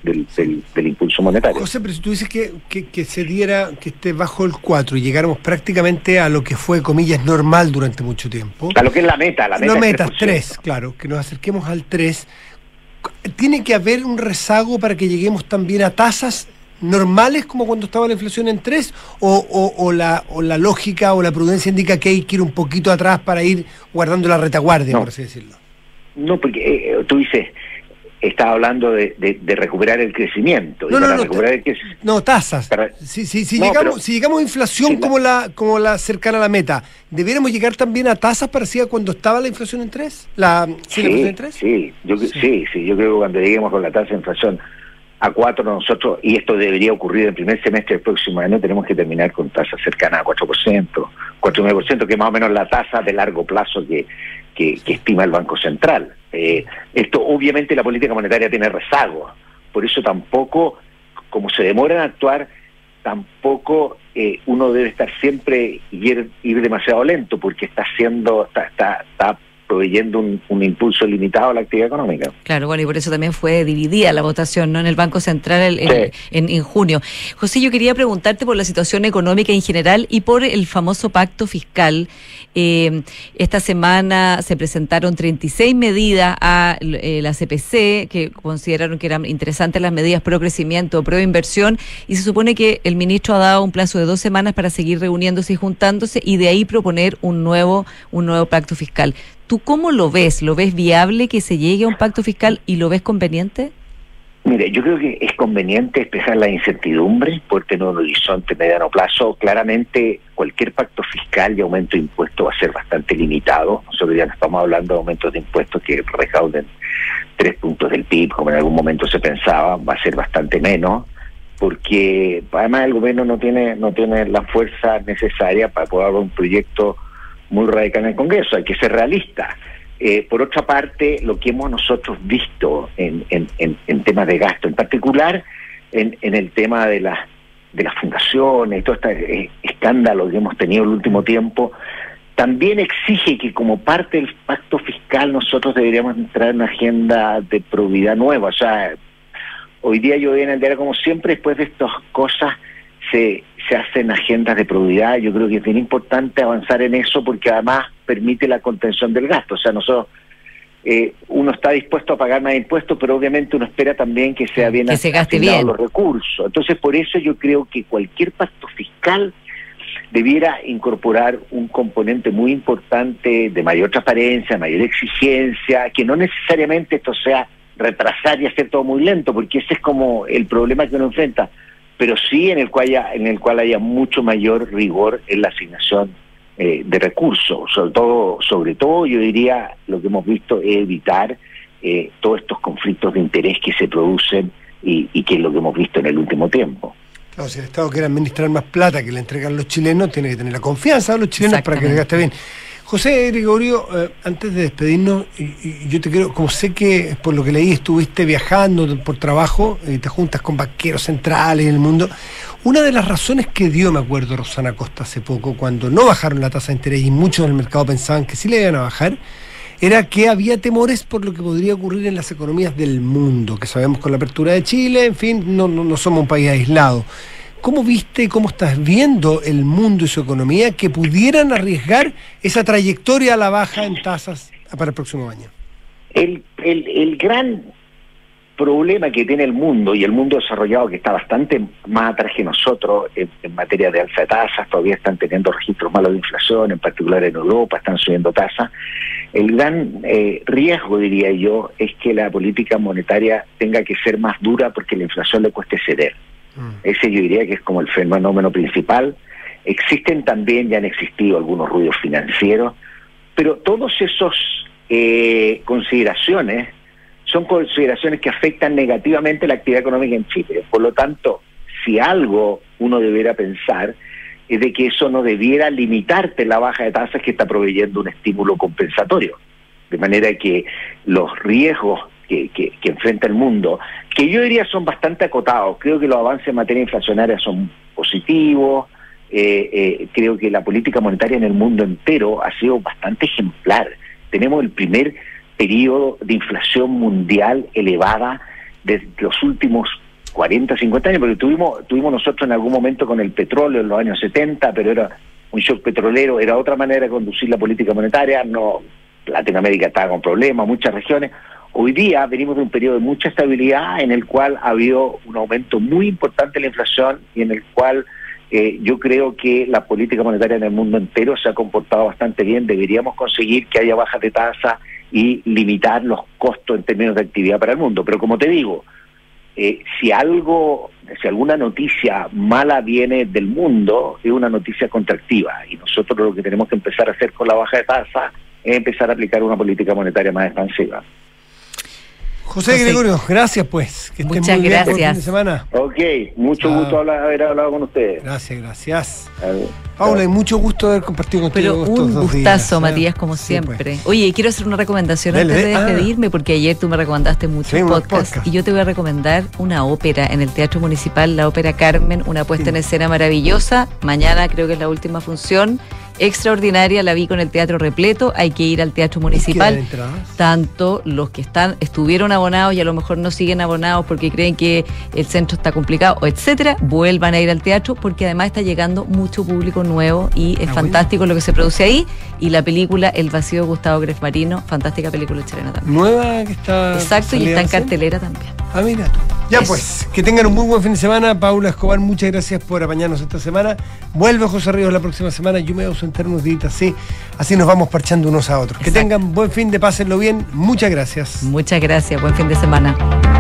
del, impulso monetario. José, pero si tú dices que, que, se diera, que esté bajo el 4 y llegáramos prácticamente a lo que fue, comillas, normal durante mucho tiempo. A lo que es la meta, la meta. No meta, 3, claro, que nos acerquemos al 3. ¿Tiene que haber un rezago para que lleguemos también a tasas normales como cuando estaba la inflación en 3 o, la, o la lógica o la prudencia indica que hay que ir un poquito atrás para ir guardando la retaguardia, por así decirlo? No, porque eh, tú dices, estaba hablando de, recuperar el crecimiento. No, no, no, no, tasas. si, si, si, llegamos, si llegamos a inflación como la como la cercana a la meta, ¿debiéramos llegar también a tasas parecidas cuando estaba la inflación en 3? La, ¿sí, la en 3? Sí, yo, sí. sí, yo creo que cuando lleguemos con la tasa de inflación a 4 nosotros, y esto debería ocurrir en el primer semestre del próximo año, tenemos que terminar con tasas cercanas a 4%, 4,9%, que es más o menos la tasa de largo plazo que, que, estima el Banco Central. Eh, esto obviamente la política monetaria tiene rezago, por eso tampoco, como se demora en actuar, tampoco eh, uno debe estar siempre ir, ir demasiado lento porque está haciendo, está, está, está proveyendo un, impulso limitado a la actividad económica. Claro, bueno, y por eso también fue dividida la votación ¿no? en el Banco Central en, junio. José, yo quería preguntarte por la situación económica en general y por el famoso pacto fiscal. Eh, esta semana se presentaron 36 medidas a eh, la CPC que consideraron que eran interesantes las medidas pro crecimiento, pro inversión y se supone que el ministro ha dado un plazo de dos semanas para seguir reuniéndose y juntándose y de ahí proponer un nuevo, un nuevo pacto fiscal. ¿Tú cómo lo ves? ¿Lo ves viable que se llegue a un pacto fiscal y lo ves conveniente? Mire, yo creo que es conveniente despejar la incertidumbre por tener un horizonte mediano plazo. Claramente, cualquier pacto fiscal y aumento de impuestos va a ser bastante limitado. Nosotros ya estamos hablando de aumentos de impuestos que recauden tres puntos del PIB, como en algún momento se pensaba, va a ser bastante menos, porque además el gobierno no tiene no tiene la fuerza necesaria para poder un proyecto muy radical en el Congreso, hay que ser realista. Eh, por otra parte, lo que hemos nosotros visto en, en, temas de gasto, en particular en, el tema de, las de las fundaciones, todo este eh, escándalo que hemos tenido el último tiempo, también exige que como parte del pacto fiscal nosotros deberíamos entrar en una agenda de probidad nueva. O sea, hoy día yo voy en el diario como siempre, después de estas cosas, se, se hacen agendas de probidad. Yo creo que es bien importante avanzar en eso porque además permite la contención del gasto. O sea, nosotros, eh, uno está dispuesto a pagar más impuestos, pero obviamente uno espera también que sea bien que los recursos. Entonces, por eso yo creo que cualquier pacto fiscal debiera incorporar un componente muy importante de mayor transparencia, mayor exigencia, que no necesariamente esto sea retrasar y hacer todo muy lento, porque ese es como el problema que uno enfrenta pero sí en el cual haya, en el cual haya mucho mayor rigor en la asignación eh, de recursos. Sobre todo, sobre todo, yo diría, lo que hemos visto es evitar eh, todos estos conflictos de interés que se producen y, y, que es lo que hemos visto en el último tiempo. Claro, si el Estado quiere administrar más plata que le entregan los chilenos, tiene que tener la confianza de los chilenos para que le gaste bien. José Gregorio, eh, antes de despedirnos, y, yo te quiero, como sé que por lo que leí estuviste viajando por trabajo, y te juntas con banqueros centrales en el mundo, una de las razones que dio, me acuerdo, Rosana Costa hace poco, cuando no bajaron la tasa de interés y muchos del mercado pensaban que sí le iban a bajar, era que había temores por lo que podría ocurrir en las economías del mundo, que sabemos con la apertura de Chile, en fin, no somos un país aislado. ¿Cómo viste cómo estás viendo el mundo y su economía que pudieran arriesgar esa trayectoria a la baja en tasas para el próximo año? El, el, gran problema que tiene el mundo y el mundo desarrollado que está bastante más atrás que nosotros en, materia de alza de tasas, todavía están teniendo registros malos de inflación, en particular en Europa están subiendo tasas. El gran eh, riesgo, diría yo, es que la política monetaria tenga que ser más dura porque la inflación le cueste ceder. Mm. Ese yo diría que es como el fenómeno principal. Existen también, ya han existido algunos ruidos financieros, pero todos esos eh, consideraciones son consideraciones que afectan negativamente la actividad económica en Chile. Por lo tanto, si algo uno debiera pensar es de que eso no debiera limitarte la baja de tasas que está proveyendo un estímulo compensatorio. De manera que los riesgos que, enfrenta el mundo, que yo diría son bastante acotados. Creo que los avances en materia inflacionaria son positivos. Eh, eh, creo que la política monetaria en el mundo entero ha sido bastante ejemplar. Tenemos el primer periodo de inflación mundial elevada de los últimos 40, 50 años, porque tuvimos, tuvimos nosotros en algún momento con el petróleo en los años 70, pero era un shock petrolero, era otra manera de conducir la política monetaria, no Latinoamérica estaba con problemas, muchas regiones. Hoy día venimos de un periodo de mucha estabilidad en el cual ha habido un aumento muy importante de la inflación y en el cual eh, yo creo que la política monetaria en el mundo entero se ha comportado bastante bien. Deberíamos conseguir que haya bajas de tasa y limitar los costos en términos de actividad para el mundo. Pero como te digo, eh, si algo, si alguna noticia mala viene del mundo, es una noticia contractiva. Y nosotros lo que tenemos que empezar a hacer con la baja de tasa es empezar a aplicar una política monetaria más expansiva. José, Gregorio, gracias pues. Que Muchas muy gracias. Bien, fin de semana. Ok, mucho gusto haber hablado con ustedes. Gracias, gracias. Paula, y mucho gusto haber compartido contigo Pero un gustazo, ¿eh? Matías, como siempre. Pues. Oye, quiero hacer una recomendación antes de ah. despedirme, porque ayer tú me recomendaste muchos podcasts y yo te voy a recomendar una ópera en el Teatro Municipal, la Ópera Carmen, una puesta en escena maravillosa. Mañana creo que es la última función extraordinaria, la vi con el teatro repleto, hay que ir al teatro municipal. Tanto los que están, estuvieron abonados y a lo mejor no siguen abonados porque creen que el centro está complicado, etcétera, vuelvan a ir al teatro porque además está llegando mucho público nuevo y es ah, fantástico lo que se produce ahí. Y la película El vacío de Gustavo Gref Marino, fantástica película chilena también. Nueva que está. Exacto, y está en cartelera también. Ah, mira Ya pues, que tengan un muy buen fin de semana. Paula Escobar, muchas gracias por apañarnos esta semana. Vuelve José Ríos la próxima semana. Yo me voy a ausentar unos días así. Así nos vamos parchando unos a otros. Que tengan buen fin de pásenlo bien. Muchas gracias. Muchas gracias. Buen fin de semana.